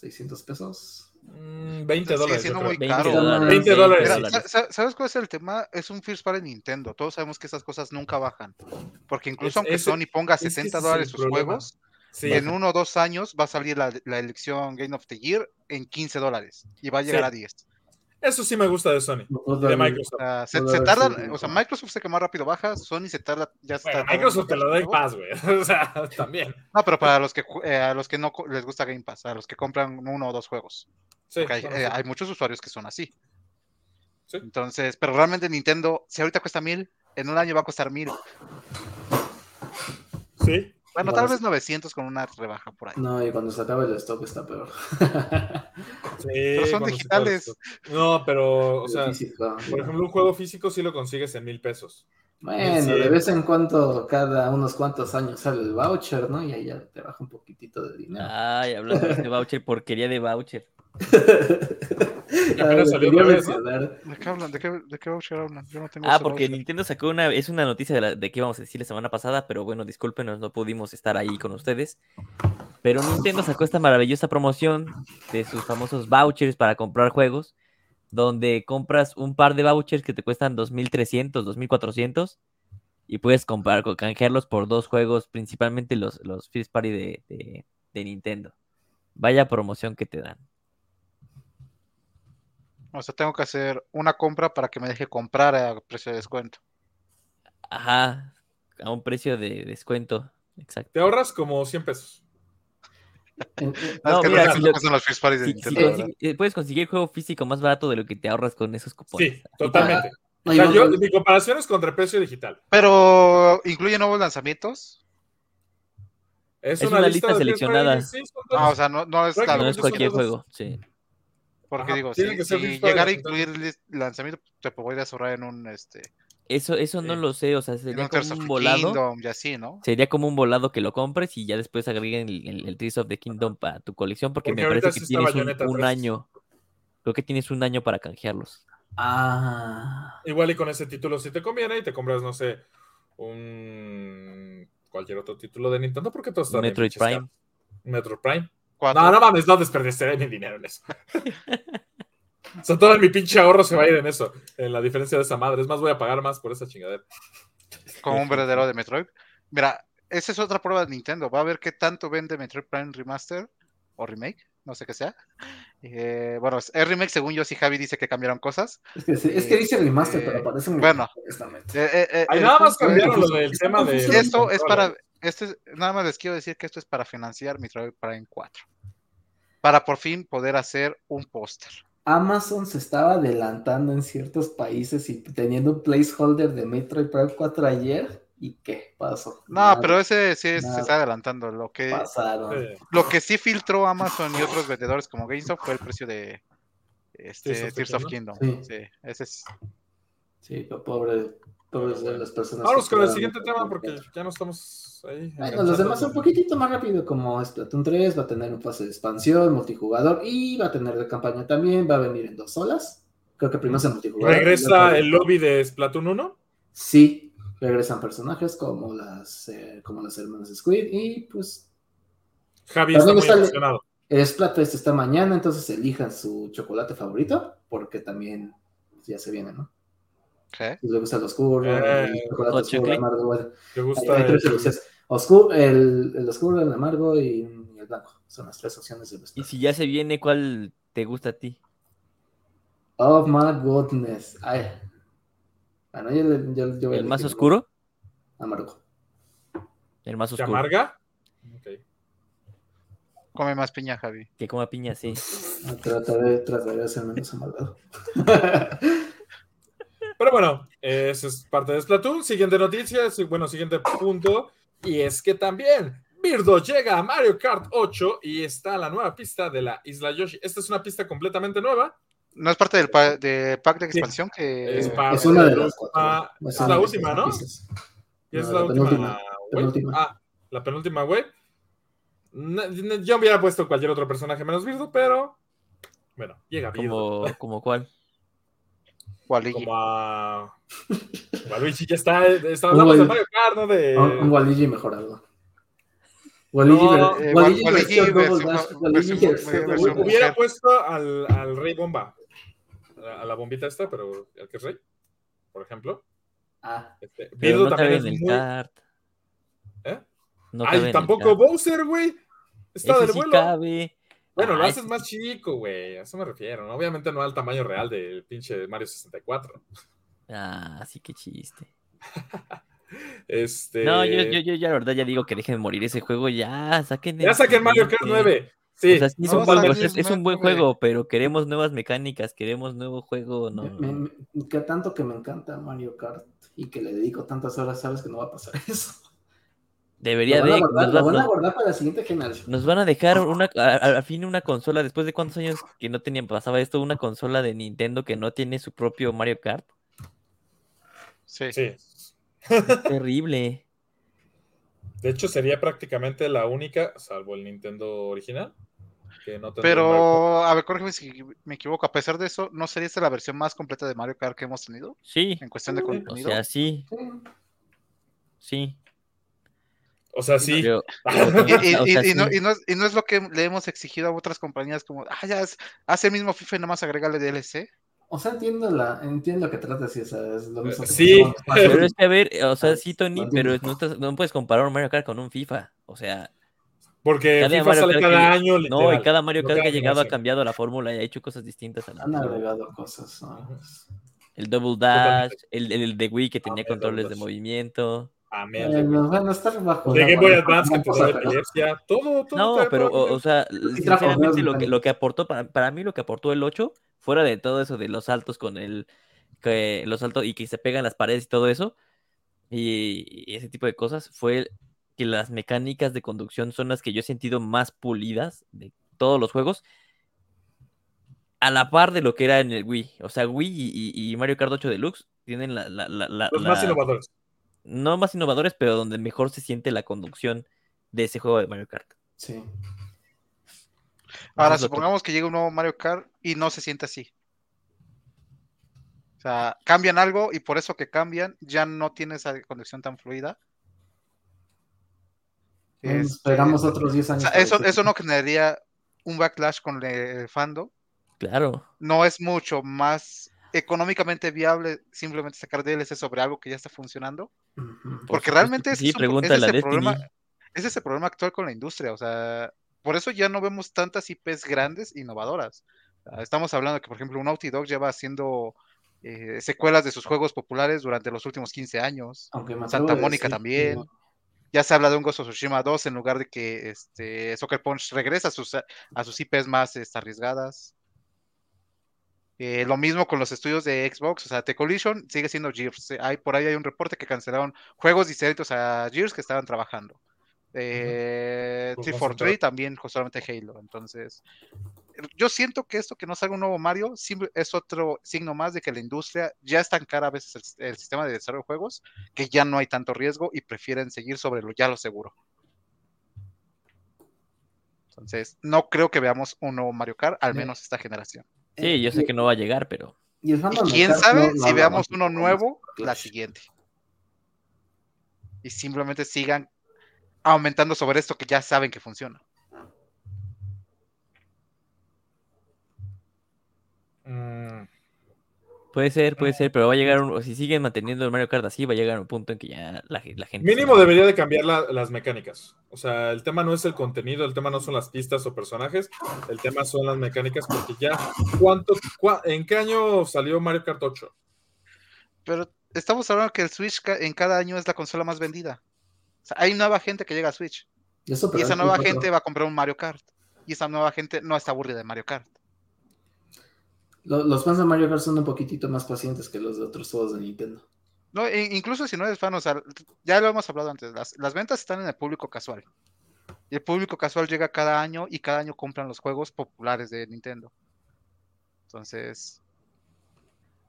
S2: ¿600 pesos?
S1: Mm, 20
S4: Sigue
S1: dólares. creo.
S4: muy
S3: 20
S4: caro.
S3: dólares.
S1: 20 dólares.
S4: Mira, ¿sabes cuál es el tema? Es un First Party Nintendo. Todos sabemos que esas cosas nunca bajan. Porque incluso
S1: Es-
S4: aunque
S1: ese-
S4: Sony ponga
S1: es que
S4: 60
S1: ese es
S4: dólares
S1: el
S4: sus
S1: problema.
S4: juegos,
S1: Sí,
S4: en uno o dos años va a salir la, la elección Game of the Year en 15 dólares y va a llegar
S1: Sí.
S4: a 10.
S1: Eso sí me gusta de Sony. De. Microsoft.
S4: Sea, se, se
S2: haber
S4: tarda,
S2: sido
S4: o sea. Microsoft sé que más rápido baja, Sony se tarda, ya.
S1: Bueno, Microsoft te lo da en paz, güey. O sea, también.
S4: No, pero para los que eh, a los que no les gusta Game Pass, a los que compran uno o dos juegos.
S1: Sí,
S4: Porque hay,
S1: bueno,
S4: eh,
S1: sí.
S4: hay muchos usuarios que son así.
S1: Sí.
S4: Entonces, pero realmente Nintendo, si ahorita cuesta mil, en un año va a costar mil.
S1: Sí.
S4: Bueno, tal vez 900 con una rebaja por ahí.
S2: No, y cuando se acabe el stock está peor.
S1: Sí,
S4: Pero son digitales.
S1: No, pero, o sea,
S2: Físico,
S1: por ejemplo, un juego físico sí lo consigues en mil pesos.
S2: Bueno,
S1: Sí.
S2: de vez en cuando, cada unos cuantos años sale el voucher, ¿no? Y ahí ya te baja un poquitito de dinero.
S3: Ay, hablando de este voucher, porquería de voucher.
S2: Ah,
S1: apenas
S2: lo
S1: salió
S2: quería
S1: otra vez, ¿no?
S2: mencionar.
S4: ¿De qué hablan? ¿De qué, de qué voucher hablan? Yo no tengo
S3: Ah, porque
S4: voucher.
S3: Nintendo sacó una, es una noticia de, la, de que íbamos a decir la semana pasada, pero bueno, discúlpenos, no pudimos estar ahí con ustedes. Pero Nintendo sacó esta maravillosa promoción de sus famosos vouchers para comprar juegos, donde compras un par de vouchers que te cuestan 2.300, 2.400 y puedes comprar, co- canjearlos por dos juegos, principalmente los, los First Party de, de- de Nintendo. Vaya promoción que te dan.
S4: O sea, tengo que hacer una compra para que me deje comprar a precio de descuento.
S3: Ajá, a un precio de descuento. Exacto.
S1: Te ahorras como 100 pesos.
S4: Ah,
S3: No, mira,
S4: no
S3: eh, puedes conseguir juego físico más barato de lo que te ahorras con esos cupones.
S1: Sí, totalmente.
S2: No,
S1: O sea, yo, mi comparación es contra el precio digital.
S4: Pero, ¿incluye nuevos lanzamientos?
S1: Es,
S3: Es
S1: una,
S3: una
S1: lista,
S3: seleccionada.
S1: Sí, son
S4: Ah, o sea, no, no es la
S3: No es cualquier juego, sí.
S4: Porque
S1: Ajá,
S4: digo, si, si llegara a incluir lanzamiento, te podrías ahorrar en un, este,
S3: Eso, eso no lo sé, o sea, sería como un volado.
S4: Kingdom y así, ¿no?
S3: Sería como un volado que lo compres y ya después agreguen el, el, el Tears of the Kingdom para tu colección, porque,
S1: Porque
S3: me parece que
S1: está
S3: tienes un,
S1: Bayonetta
S3: un
S1: 3.
S3: año. Creo que tienes un año para canjearlos.
S2: Ah,
S1: Igual y con ese título si te conviene y te compras, no sé, un cualquier otro título de Nintendo porque todos están bien
S3: Metroid Prime.
S1: Metroid Prime.
S4: Cuatro.
S1: No, no mames, no desperdiciaré mi dinero en eso. o sea, todo mi pinche ahorro se va a ir en eso, en la diferencia de esa madre. Es más, voy a pagar más por esa chingadera.
S4: como un verdadero de Metroid. Mira, esa es otra prueba de Nintendo. Va a ver qué tanto vende Metroid Prime Remaster o Remake, no sé qué sea. Eh, bueno, es remake según yo, si Javi dice que cambiaron cosas.
S2: es que, sí, es que dice remaster,
S4: Eh,
S2: pero parece muy
S4: bueno.
S2: honestamente.
S4: Eh, eh, eh,
S1: nada más cambiaron lo del tema de.
S4: Esto es para, este es- nada más les quiero decir que esto es para financiar Metroid Prime 4. Para por fin poder hacer un póster.
S2: Amazon se estaba adelantando en ciertos países y teniendo un placeholder de Metroid Prime 4 ayer. ¿Y qué pasó?
S4: No,
S2: Nada,
S4: pero ese sí es- se está adelantando. Lo que,
S2: Pasaron.
S1: Sí.
S4: lo que sí filtró Amazon y otros vendedores como GameStop fue el precio de este,
S1: Tears of the
S4: Tears of Kingdom.
S2: Sí.
S4: Sí, ese es.
S2: Sí, pobre, pobres de las personas.
S1: Vamos con el siguiente tema
S2: por-
S1: porque ya no estamos ahí.
S2: Bueno, los demás un poquitito más rápido, como Splatoon 3, va a tener un pase de expansión, multijugador, y va a tener de campaña también, va a venir en dos olas. Creo que primero es el multijugador.
S1: ¿Regresa el lobby de Splatoon 1?
S2: Sí, regresan personajes como las, eh, como las hermanas Squid, y pues
S1: Javi está
S2: También
S1: muy
S2: está el-
S1: emocionado.
S2: el Splatfest está mañana, entonces elijan su chocolate favorito, porque también ya se viene, ¿no?
S4: ¿Qué?
S2: Si les gusta el oscuro,
S1: Eh,
S2: el chocolate oscuro, amargo, bueno,
S1: ¿Te
S2: hay,
S1: gusta
S2: hay
S1: el-.
S2: Oscuro, el, el oscuro, el amargo y, y el blanco. Son las tres opciones del
S3: Y
S2: Splatfest.
S3: si ya se viene, ¿cuál te gusta a ti?
S2: Oh my goodness. Ay. Bueno, yo, le-
S3: ¿El más oscuro?
S2: Amargo.
S3: El más
S1: ¿Te
S3: oscuro.
S1: amarga? Ok.
S4: Come más piña, Javi.
S3: Que coma piña, sí.
S2: Ah, Trataré, trataré de ser menos amargado.
S1: Pero bueno, esa es parte de Splatoon. Siguiente noticia, sí, bueno, siguiente punto. Y es que también Birdo llega a Mario Kart 8 y está la nueva pista de la Isla Yoshi. Esta es una pista completamente nueva.
S4: ¿No es parte del pa- de pack de
S1: Sí.
S4: expansión que
S1: Es parte
S2: es una de
S1: la
S2: las
S1: última-
S2: cuatro.
S1: es la última, ¿no? es
S2: No,
S1: la,
S2: la
S1: última. Ah, la penúltima no, Yo hubiera puesto cualquier otro personaje menos Birdo, pero bueno, llega Birdo.
S3: Como, como cuál.
S4: Waluigi.
S1: Como a. Waluigi ya está. está hablamos
S2: Como
S1: de Mario Kart, ¿no? De.
S2: Un, un Waluigi mejorado. Waluigi,
S1: No,
S4: eh,
S2: Waluigi versión
S4: versión-
S2: Waluigi
S4: versión-
S2: versión
S1: Hubiera
S4: mujer.
S1: puesto al, al Rey Bomba. A, la bombita esta, pero el que es Rey, por ejemplo.
S2: Ah,
S1: Este, Birdo
S3: no
S1: también
S3: cabe
S1: es
S3: en el
S1: muy.
S3: kart.
S1: ¿Eh?
S3: No
S1: Ay, tampoco. Bowser, güey. Está
S3: Ese
S1: del
S3: sí
S1: vuelo.
S3: cabe.
S1: Bueno, lo haces más chico, güey. A eso me refiero. ¿no? Obviamente no al tamaño real del pinche Mario 64.
S3: Ah, sí, qué chiste.
S1: Este.
S3: No, yo, yo, yo ya la verdad ya digo que dejen morir ese juego, ya, saquen
S1: Ya
S3: el
S1: saquen Mario Kart
S3: siguiente.
S1: 9. Sí.
S3: O sea, sí es, un buen,
S4: salir
S3: es, es un buen
S4: nueve.
S3: juego, pero queremos nuevas mecánicas, queremos nuevo juego, no.
S2: me- me- que tanto que me encanta Mario Kart y que le dedico tantas horas, sabes que no va a pasar eso.
S3: Debería
S2: Lo
S3: de.
S2: guardar,
S3: Nos,
S2: lo
S3: va-
S2: van a guardar para la siguiente generación.
S3: nos van a dejar una, al fin una consola, después de cuántos años que no tenían, pasaba esto, una consola de Nintendo que no tiene su propio Mario Kart.
S4: Sí.
S1: Sí.
S3: Terrible.
S1: De hecho, sería prácticamente la única, salvo el Nintendo original, que no.
S4: Pero, a ver, corrígeme si me equivoco. A pesar de eso, ¿no sería esta la versión más completa de Mario Kart que hemos tenido?
S3: Sí,
S4: En cuestión de
S1: O
S3: o
S4: contenido.
S3: sea, sí,
S2: Sí.
S1: O sea, sí.
S4: Y, no,
S3: sí.
S4: y no es, y no es lo que le hemos exigido a otras compañías como, ah, ya es, hace el mismo FIFA y nada más agregarle DLC.
S2: O sea, entiendo, la, entiendo lo que tratas y o sea, es lo mismo que
S1: Sí.
S3: Pero es que, a ver, o sea,
S2: Ah,
S3: sí, Tony, pero no, estás- no puedes comparar un Mario Kart con un FIFA. O sea,
S1: Porque
S3: Cada
S1: FIFA
S3: Mario
S1: sale
S3: Kart
S1: cada
S3: que-
S1: año.
S3: no,
S1: literal.
S3: y cada Mario Kart que ha llegado ha cambiado la fórmula y ha hecho cosas distintas a la
S2: Han agregado cosas. ¿no?
S3: El Double Dash, el, el de Wii que tenía
S1: Double
S3: controles de movimiento.
S2: Eh,
S1: mierda.
S2: no, bueno, estar bajo.
S1: De
S2: la
S1: Game Boy Advance que
S2: pero-
S1: epilepsia. Todo, todo.
S3: No,
S1: todo,
S3: pero,
S1: todo.
S3: o, o sea, sinceramente lo que, lo que aportó, para, para mí lo que aportó el 8, fuera de todo eso de los saltos con el, que los saltos y que se pegan las paredes y todo eso, y, y ese tipo de cosas, fue que las mecánicas de conducción son las que yo he sentido más pulidas de todos los juegos, a la par de lo que era en el Wii. O sea, Wii y, Mario Kart 8 Deluxe tienen la, la- la- la-
S1: Los más innovadores.
S3: No más innovadores, pero donde mejor se siente la conducción de ese juego de Mario Kart.
S2: Sí.
S4: Ahora,
S3: que-
S4: supongamos que llega un nuevo Mario Kart y no se siente así. O sea, cambian algo y por eso que cambian ya no tiene esa conexión tan fluida. Este,
S2: Esperamos otros 10
S4: o
S2: años.
S4: sea, eso, eso no generaría un backlash con el fandom.
S3: Claro.
S4: No es mucho más económicamente viable simplemente sacar DLC sobre algo que ya está funcionando. Porque realmente ese
S3: sí,
S4: es, un
S3: pregúntale
S4: ese es problema, ese es problema actual con la industria. O sea, por eso ya no vemos tantas IPs grandes innovadoras. Estamos hablando que, por ejemplo, un Naughty Dog lleva haciendo eh, secuelas de sus juegos populares durante los últimos 15 años.
S2: Aunque
S4: Santa Mónica también. Ya se habla de un Ghost of Tsushima 2 en lugar de que este, Soccer Punch regresa a sus, a sus IPs más este, arriesgadas. Eh, lo mismo con los estudios de Xbox, o sea, The Collision sigue siendo Gears. Hay, por ahí hay un reporte que cancelaron juegos distintos a Gears que estaban trabajando. Eh,
S1: Pues
S4: 343 también solamente Halo. Entonces, yo siento que esto que no salga un nuevo Mario es otro signo más de que la industria ya es tan cara a veces el, el sistema de desarrollo de juegos que ya no hay tanto riesgo y prefieren seguir sobre lo ya lo seguro. Entonces, no creo que veamos un nuevo Mario Kart, al menos esta generación.
S3: Sí, yo sé que no va a llegar, pero
S2: Y, el
S4: quién sabe
S2: no- no
S4: si veamos uno nuevo la siguiente. Y simplemente sigan aumentando sobre esto que ya saben que funciona.
S1: Mm,
S3: puede ser, puede ser, pero va a llegar un, si siguen manteniendo el Mario Kart así, va a llegar un punto en que ya la, ge- la gente...
S1: Mínimo debería de cambiar la- las mecánicas. O sea, el tema no es el contenido, el tema no son las pistas o personajes, el tema son las mecánicas, porque ya, ¿cuánto, cua- ¿en qué año salió Mario Kart 8?
S4: Pero estamos hablando que el Switch en cada año es la consola más vendida. O sea, hay nueva gente que llega a Switch.
S2: Eso,
S4: Y esa nueva gente
S2: 4
S4: va a comprar un Mario Kart. Y esa nueva gente no está aburrida de Mario Kart.
S2: Lo- Los fans de Mario Kart son un poquitito más pacientes que los de otros juegos de Nintendo.
S4: No, e- incluso si no eres fan, o sea, ya lo hemos hablado antes, las, las ventas están en el público casual. Y el público casual llega cada año y cada año compran los juegos populares de Nintendo. Entonces,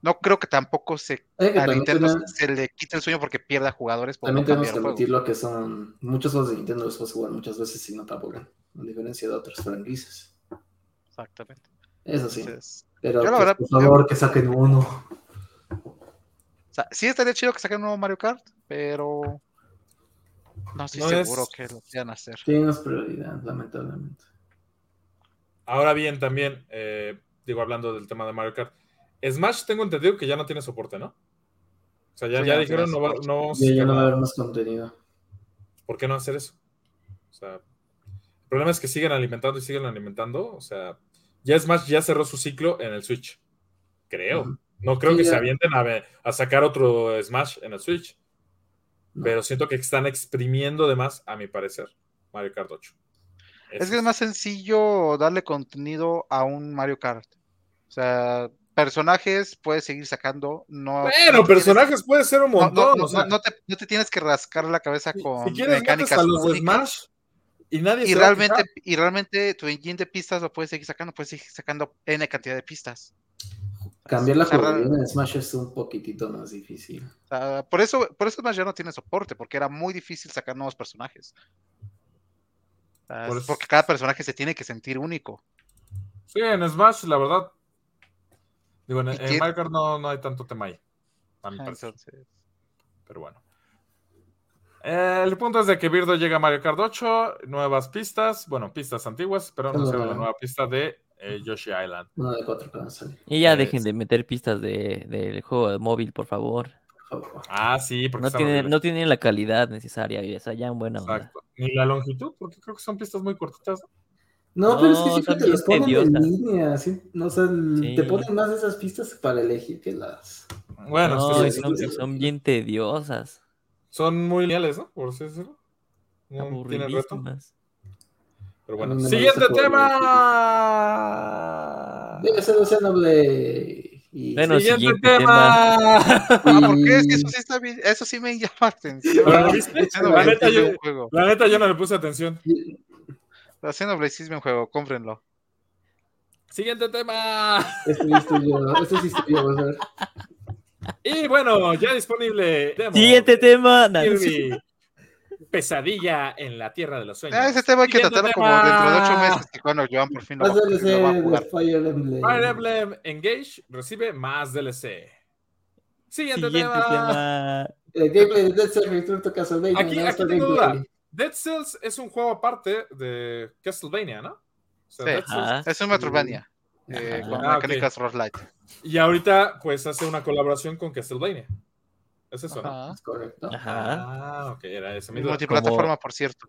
S4: no creo que tampoco se,
S2: Hay que
S4: a Nintendo se le quite el sueño porque pierda jugadores por no
S2: También tenemos
S4: cambiar
S2: que
S4: el juego.
S2: admitir lo que son muchos juegos de Nintendo los puedes jugar muchas veces y no te aburren, a diferencia de otras franquicias.
S4: Exactamente.
S2: Eso sí.
S4: Entonces,
S2: Pero
S4: yo la
S2: pues,
S4: verdad-
S2: por favor que saquen uno.
S4: o sea, sí estaría chido que saquen un nuevo Mario Kart, pero no estoy
S1: No
S4: seguro
S1: es-
S4: que lo quieran hacer.
S2: Tienes prioridad, lamentablemente.
S1: Ahora bien, también, eh, digo, hablando del tema de Mario Kart, Smash tengo entendido que ya no tiene soporte, ¿no? O sea, ya,
S4: Sí,
S1: ya
S4: no
S1: dijeron, no, va- no vamos a
S2: Ya, no va a haber más contenido.
S1: ¿Por qué no hacer eso? O sea, el problema es que siguen alimentando y siguen alimentando. O sea, ya Smash ya cerró su ciclo en el Switch. Creo. No creo
S2: Sí,
S1: que se avienten a, sacar otro Smash en el Switch.
S2: No.
S1: Pero siento que están exprimiendo de más, a mi parecer, Mario Kart 8.
S4: Es que es más sencillo darle contenido a un Mario Kart. O sea, personajes puedes seguir sacando. No,
S1: Bueno,
S4: no tienes-
S1: personajes puede ser un
S4: no- no-
S1: montón.
S4: no-
S1: o sea,
S4: no te, no te tienes que rascar la cabeza con
S1: si
S4: mecánicas
S1: a los de
S4: únicas.
S1: Smash y nadie
S4: realmente, y realmente tu engine de pistas lo puedes seguir sacando, puedes seguir sacando N cantidad de pistas.
S2: Cambiar la jugabilidad en Smash es un poquitito más difícil.
S4: Por eso, por eso Smash ya no tiene soporte, porque era muy difícil sacar nuevos personajes.
S1: Por
S4: porque cada personaje se tiene que sentir único.
S1: Sí, en Smash, la verdad. Digo, en,
S4: ¿Y
S1: en
S4: quién-
S1: Mario Kart no, no hay tanto tema ahí. A mi parecer.
S4: Entonces,
S1: Pero bueno. Eh, el punto es de que Birdo llega a Mario Kart 8, nuevas pistas, bueno, pistas antiguas, pero no
S2: Solo
S1: la
S2: una.
S1: nueva pista de eh, Yoshi Island.
S2: Uno de cuatro que van a salir,
S3: Y ya
S1: Es-
S3: dejen de meter pistas de, del juego de móvil, por favor.
S2: por favor.
S1: Ah, sí, porque
S3: No no tienen la calidad necesaria, y esa ya en buena onda.
S1: Exacto. Ni la longitud, porque creo que son pistas muy cortitas. ¿no?
S2: No, pero es que
S3: No,
S2: siempre te las ponen en
S3: tediosas.
S2: línea. ¿sí? No, o sea, el-
S3: Sí.
S2: te ponen más de esas pistas para elegir que las.
S1: Bueno,
S3: No,
S1: es que
S3: son bien tediosas,
S1: son muy lineales, ¿no? Por así decirlo. No tienen reto. Pero bueno. Siguiente tema.
S2: Debe ser de Xenoblade. Y...
S3: Bueno,
S1: Siguiente
S3: siguiente
S1: tema.
S4: Ah, ¿por qué? Es que eso sí está bien, eso sí me llama la atención.
S1: La neta,
S4: es
S1: yo-
S4: un juego.
S1: La neta, yo no le puse atención.
S4: La Xenoblade sí es un juego, cómprenlo.
S1: Siguiente tema.
S2: Este sí estoy yo, este sí estoy yo, vas a ver.
S1: Y bueno, ya disponible. demo
S3: Siguiente tema.
S1: Kirby. Pesadilla en la Tierra de los Sueños.
S4: Ah, ese tema hay que tratarlo como dentro de ocho meses, que cuando Joan por fin lo,
S2: Más
S4: va-
S2: DLC
S4: lo va a
S2: de
S4: jugar.
S2: Fire Emblem.
S1: Fire Emblem Engage recibe más DLC. Siguiente,
S3: Siguiente
S1: tema.
S3: tema.
S2: El gameplay de Dead Cells Return to Castlevania.
S1: Aquí-
S2: no
S1: aquí
S2: está
S1: tengo
S2: gameplay.
S1: duda. Dead Cells es un juego aparte de Castlevania, ¿no? O sea,
S4: Sí.
S1: Dead Cells-.
S4: Es un Metroidvania. eh, con
S1: Ah,
S4: mecánicas roguelite.
S1: Y ahorita, pues, hace una colaboración con Castlevania. Es eso, ¿no?
S4: Ajá.
S2: Es correcto.
S3: Ajá.
S1: Ah, ok, era esa mi
S4: Es
S1: duda.
S4: multiplataforma, por cierto.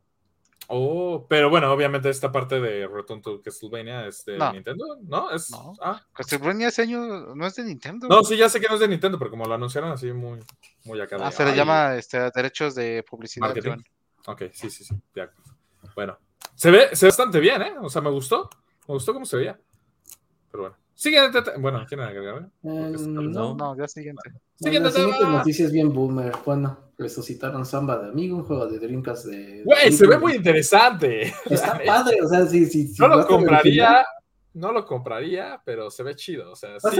S1: Oh, pero bueno, obviamente esta parte de Return to Castlevania es de
S4: No.
S1: Nintendo, ¿no? Es,
S4: No.
S1: Ah,
S4: Castlevania ese año no es de Nintendo.
S1: no, sí, ya sé que no es de Nintendo, pero como lo anunciaron así muy, muy acá. de,
S4: Ah, se le
S1: "Ay,
S4: llama este, derechos de publicidad.
S1: Marketing. Ok, sí, sí, sí, acuerdo. Bueno, se ve, se ve bastante bien, ¿eh? O sea, me gustó, me gustó cómo se veía. Pero bueno, Siguiente te- Bueno, ¿quieren agregar?
S2: Eh,
S3: No.
S2: no,
S4: ya siguiente.
S1: Siguiente
S2: la siguiente
S1: tema.
S2: noticia es bien boomer. Bueno, resucitaron Samba de Amigo, un juego de Dreamcast de.
S1: Güey, se ve muy interesante.
S2: Está padre, o sea, sí, sí.
S1: No lo compraría, no lo compraría, pero se ve chido. O sea, sí.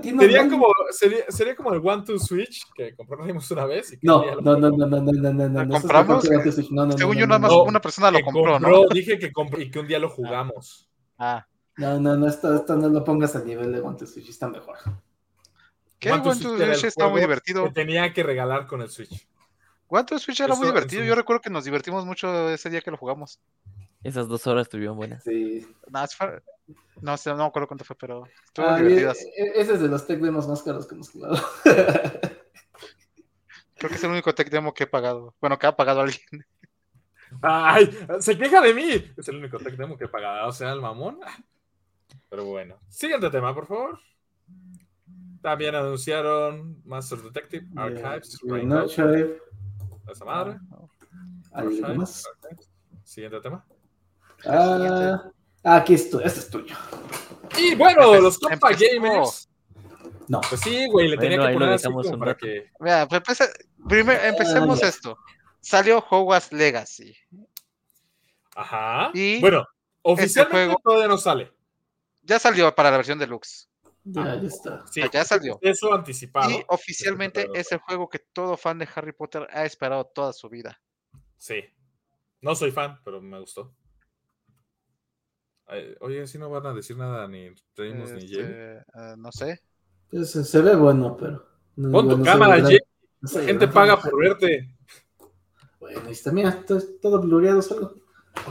S2: tiene
S1: Sería como, sería, sería como el One to Switch que compramos una vez. Y que
S2: No, no, no, no, no, no, no, no, no.
S4: ¿Lo
S2: eso es
S4: compramos?
S2: No, no, no,
S4: Según
S2: no,
S4: yo,
S2: no,
S4: nada más
S2: no.
S4: una persona lo
S1: Que
S4: compró, ¿no?
S1: compró, Dije que compró y que un día lo jugamos.
S4: Ah,
S2: No, no, no, esto, esto no lo pongas al nivel de One to Switch, está mejor.
S4: ¿qué?
S1: One to
S4: One to
S1: Switch
S4: está muy divertido.
S1: Que tenía que regalar con el Switch.
S4: One to Switch era muy
S1: Eso
S4: divertido. Yo recuerdo que nos divertimos mucho ese día que lo jugamos.
S3: Esas dos horas estuvieron buenas.
S2: Sí.
S4: No, fa- no sé, no me acuerdo cuánto fue, pero estuvo
S2: Ah,
S4: divertidas.
S2: e- e- ese es de los tech demos más caros que hemos jugado.
S4: Creo que es el único tech demo que he pagado. Bueno, que ha pagado alguien.
S1: ¡Ay! ¡Se queja de mí! Es el único tech demo que pagará, o sea, el mamón. Pero bueno. Siguiente tema, por favor. También anunciaron Master Detective Archives.
S2: Yeah, no,
S1: esa madre.
S2: ¿algo
S1: Archives,
S2: más?
S1: Siguiente tema.
S2: Ah, aquí esto, este es tuyo.
S1: Y bueno,
S4: Empe-
S1: los compa gamers.
S2: No.
S1: Pues sí, güey, le tenía
S3: Bueno,
S1: que poner así como para que.
S4: Mira, pues, empece- primero, empecemos
S2: ya.
S4: esto. Salió Hogwarts Legacy.
S1: Ajá.
S4: Y
S1: bueno, oficialmente
S4: juego-
S1: todavía no sale.
S4: Ya salió para la versión deluxe.
S2: Ya, ya está.
S1: Sí,
S4: Ah, ya salió.
S1: Eso anticipado.
S4: Y oficialmente es el juego que todo fan de Harry Potter ha esperado toda su vida.
S1: Sí. No soy fan, pero me gustó. Oye, si no van a decir nada ni Reynolds ni Jamie.
S4: Este, eh, no sé.
S2: Pues, se ve bueno, pero. no-
S1: Pon tu
S2: no
S1: cámara,
S2: soy
S1: La gente paga por verte.
S2: Bueno, y está, mira, todo, todo blureado solo.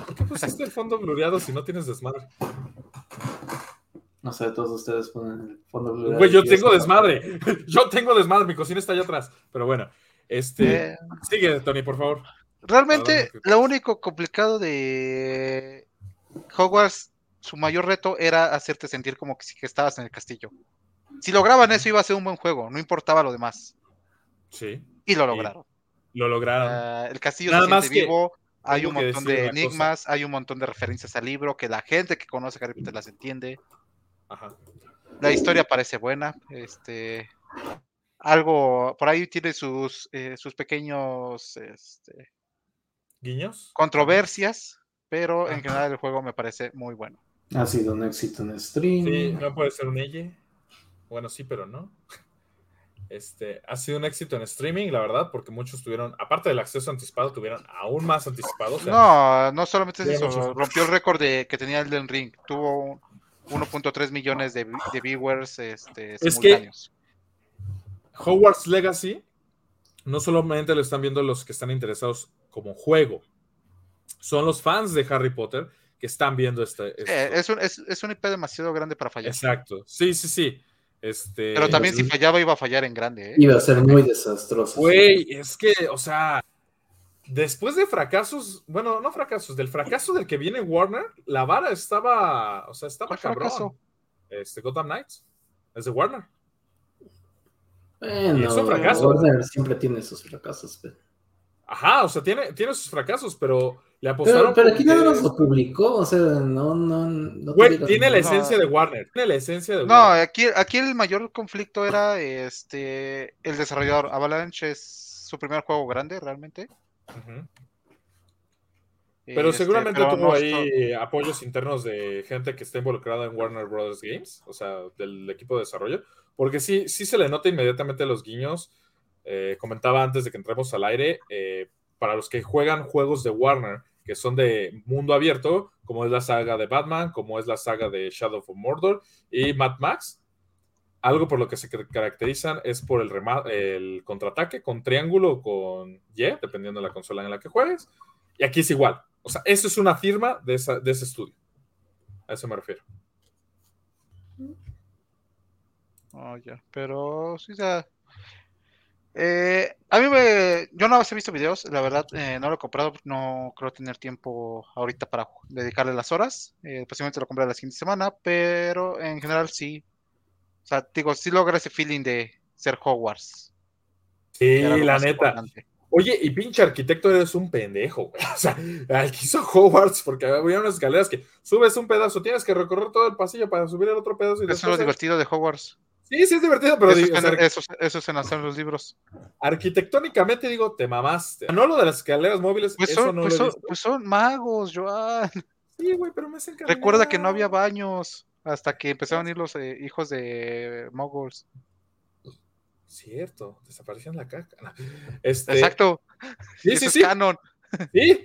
S1: ¿Por qué pusiste el fondo blureado si no tienes desmadre?
S2: No sé, todos ustedes ponen el fondo blureado.
S1: Güey, yo tengo desmadre. Yo tengo desmadre. Mi cocina está allá atrás. Pero bueno, este.
S4: Eh,
S1: Sigue, Tony, por favor.
S4: realmente,
S1: Perdón,
S4: lo único complicado de Hogwarts, su mayor reto era hacerte sentir como que, si que estabas en el castillo. Si lograban eso, iba a ser un buen juego, no importaba lo demás.
S1: Sí,
S4: Y lo lograron.
S1: lo lograron.
S4: Ah, el castillo
S1: Nada
S4: se
S1: más que
S4: vivo, hay un montón de
S1: cosa.
S4: enigmas, hay un montón de referencias al libro que la gente que conoce Harry Potter las entiende.
S1: Ajá.
S4: La historia parece buena. Este, algo por ahí tiene sus, eh, sus pequeños este,
S1: ¿Guiños?
S4: controversias, pero en
S1: Ajá.
S4: general el juego me parece muy bueno.
S2: Ha sido un éxito en stream.
S1: Sí, no puede ser un ella. Bueno, sí, pero no. Este, ha sido un éxito en streaming, la verdad, porque muchos tuvieron, aparte del acceso anticipado, tuvieron aún más anticipado. o sea,
S4: No, no solamente es eso,
S1: muchos-
S4: rompió el récord de, que tenía Elden Ring. Tuvo un- 1.3 millones de, vi- de viewers este,
S1: Es que-
S4: simultáneos.
S1: Hogwarts Legacy no solamente lo están viendo los que están interesados como juego, son los fans de Harry Potter que están viendo este. este
S4: Eh, es, un, es, es un IP demasiado grande para fallar.
S1: Exacto. Sí, sí, sí. Este,
S4: Pero también si fallaba iba a fallar en grande. ¿eh?
S2: Iba a ser muy desastroso.
S1: Güey, es que, o sea, después de fracasos, bueno, no fracasos, del fracaso del que viene Warner, la vara estaba, o sea, estaba
S4: ¿Cuál
S1: cabrón.
S4: fracaso?
S1: Este, Gotham Knights, es de Warner.
S2: Bueno,
S1: es un fracaso.
S2: Warner siempre tiene sus fracasos. Pero,
S1: Ajá, o sea, tiene, tiene sus fracasos, pero le apostaron.
S2: pero aquí
S1: porque-
S2: nada más lo publicó, o sea, no, no. no
S1: Güey, tiene la esencia de Warner. Tiene la esencia de
S4: No,
S1: Warner.
S4: aquí, aquí el mayor conflicto era este el desarrollador. Avalanche es su primer juego grande realmente.
S1: Pero
S4: Este,
S1: seguramente
S4: pero
S1: tuvo
S4: no
S1: ahí apoyos internos de gente que está involucrada en Warner Brothers Games, o sea, del equipo de desarrollo, porque sí, sí se le nota inmediatamente los guiños. Eh, comentaba antes de que entremos al aire, eh, para los que juegan juegos de Warner, que son de mundo abierto, como es la saga de Batman, como es la saga de Shadow of Mordor y Mad Max, algo por lo que se car- caracterizan es por el, el contraataque con triángulo o con Y, dependiendo de la consola en la que juegues. Y aquí es igual. O sea, eso es una firma de, ese estudio. A eso me refiero.
S4: Oh, Pero sí, ya. Eh, a mí me. Yo no he visto videos, la verdad, eh, no lo he comprado, no creo tener tiempo ahorita para dedicarle las horas. Eh, posiblemente lo compré la siguiente semana, pero en general sí. O sea, digo, sí logra ese feeling de ser Hogwarts.
S1: Sí, la neta.
S4: importante.
S1: Oye, y pinche arquitecto eres un pendejo, güey. O sea, al que hizo Hogwarts, porque había unas escaleras que subes un pedazo, tienes que recorrer todo el pasillo para subir el otro pedazo. Y
S4: Eso es lo divertido de Hogwarts.
S1: Sí, sí es divertido, pero
S4: eso,
S1: digo,
S4: es en,
S1: sea,
S4: eso, eso es en hacer los libros.
S1: arquitectónicamente digo, te mamaste. No lo de las escaleras móviles,
S4: Pues
S1: eso
S4: son,
S1: no
S4: pues
S1: lo
S4: son, pues son magos, Joan.
S1: Sí, güey, pero me hacen
S4: Recuerda que no había baños hasta que empezaron a ir los eh, hijos de moguls.
S1: Cierto, desaparecían la caca. Este,
S4: Exacto.
S1: Sí, sí,
S4: es
S1: sí.
S4: canon.
S1: Sí.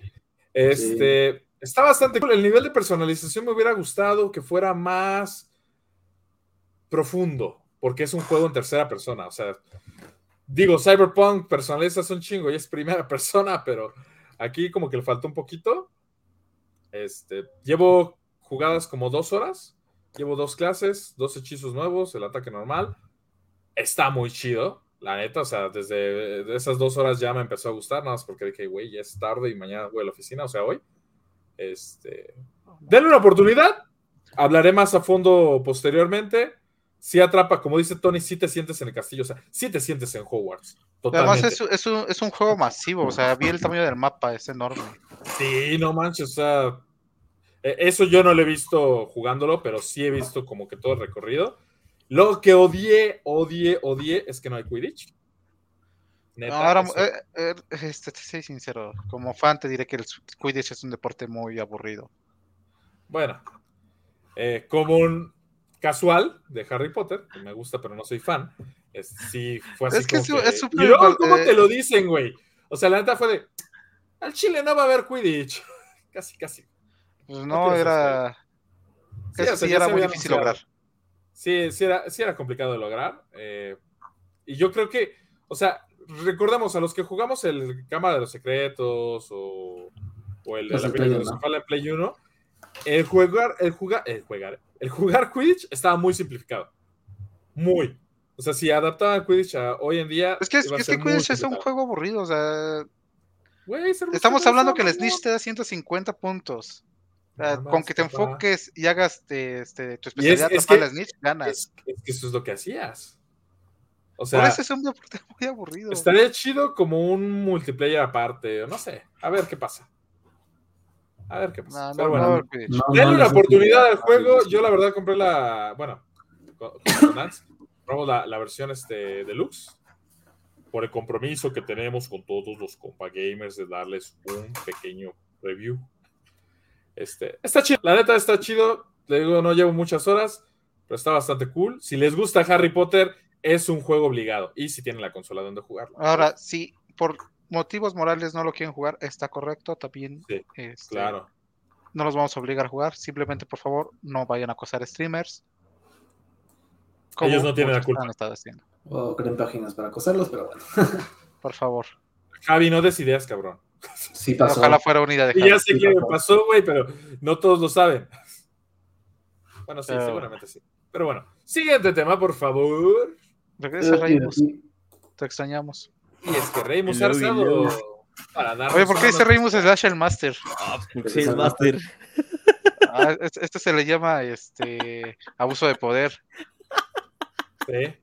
S1: Este, está bastante cool. El nivel de personalización me hubiera gustado que fuera más profundo, porque es un juego en tercera persona. O sea, digo, Cyberpunk personalizas un chingo y es primera persona, pero aquí como que le faltó un poquito. Este, llevo jugadas como dos horas, llevo dos clases, dos hechizos nuevos, el ataque normal. Está muy chido, la neta, o sea, desde esas dos horas ya me empezó a gustar, nada más porque dije, güey, ya es tarde y mañana voy a la oficina, o sea, hoy. Este, denle una oportunidad, hablaré más a fondo posteriormente. Si atrapa, como dice Tony, si te sientes en el castillo, o sea, si te sientes en Hogwarts.
S4: Además
S1: Totalmente.
S4: es, es, un, es un juego masivo, o sea, vi el tamaño del mapa, es enorme.
S1: Sí, no manches, o sea, e- eso yo no lo he visto jugándolo, pero sí he visto como que todo el recorrido. Lo que odié, odié, odié es que no hay Quidditch. Neta,
S4: Ahora, eh, eh, este, te soy sincero, como fan te diré que el Quidditch es un deporte muy aburrido.
S1: Bueno, eh, como un casual de Harry Potter, que me gusta pero no soy fan, es, sí fue así
S4: Es que
S1: como
S4: es- es súper
S1: Y luego, ¿cómo
S4: eh,
S1: te lo dicen, güey? O sea, la neta fue de, al Chile no va a haber Quidditch. casi, casi.
S4: Pues
S1: No
S4: no, era.
S1: Sí,
S4: eso
S1: o sea,
S4: sí era muy difícil lograr.
S1: Sí, sí era, sí era complicado de lograr. eh, y yo creo que, o sea, recordemos a los que jugamos el Cámara de los Secretos o, o el la
S2: de.
S1: Zafala en Play 1, el jugar, el jugar, el jugar, el jugar Quidditch estaba muy simplificado. Muy. O sea, si adaptaban Quidditch a hoy en día.
S4: Es que, es, es que Quidditch es un juego aburrido, o sea, estamos hablando que el. Snitch te da 150 puntos. O sea, con que te
S1: papá.
S4: enfoques y hagas este, este, tu
S1: es-
S4: especialidad
S1: es
S4: atrapar
S1: que-
S4: al Snitch, ganas.
S1: Es, es que eso es lo que hacías. O sea,
S4: Por eso es un deporte muy aburrido.
S1: Estaría chido como un multiplayer aparte, o no sé. A ver qué pasa. A ver qué pasa.
S4: No,
S1: Pero
S4: no,
S1: bueno,
S4: no, Quidditch.
S2: No,
S1: denle
S2: no,
S1: una
S2: no,
S1: oportunidad
S2: no,
S1: al juego.
S2: no,
S1: Yo la verdad compré la, bueno, con, con Nance, compramos la, la versión este, deluxe por el compromiso que tenemos con todos los compa gamers de darles un pequeño review. Este, está chido, la neta está chido. Le digo, no llevo muchas horas, pero está bastante cool. Si les gusta Harry Potter, es un juego obligado. Y si tienen la consola donde jugarlo.
S4: Ahora, si por motivos morales no lo quieren jugar, está correcto, también.
S1: Sí,
S4: este,
S1: Claro.
S4: No los vamos a obligar a jugar, simplemente por favor no vayan a acosar streamers. como
S1: Ellos no tienen la culpa.
S2: O creen páginas para acosarlos, pero bueno.
S4: Por favor.
S1: Javi, no des ideas, cabrón.
S2: Sí pasó.
S4: Ojalá fuera una idea de
S1: Y ya
S4: Javi.
S1: sé
S2: sí
S1: que me
S2: pasó.
S1: pasó, güey, pero no todos lo saben. Bueno, sí,
S4: Pero-
S1: seguramente sí. Pero bueno, siguiente tema, por favor.
S4: Regresa,
S2: Eh.
S4: Te extrañamos.
S1: Y es que Reymus
S3: hello.
S1: para
S4: Oye, ¿por qué dice
S1: noticia.
S4: slash el master?
S3: Sí, el Master.
S4: Ah, este, este se le llama este abuso de poder.
S1: Sí,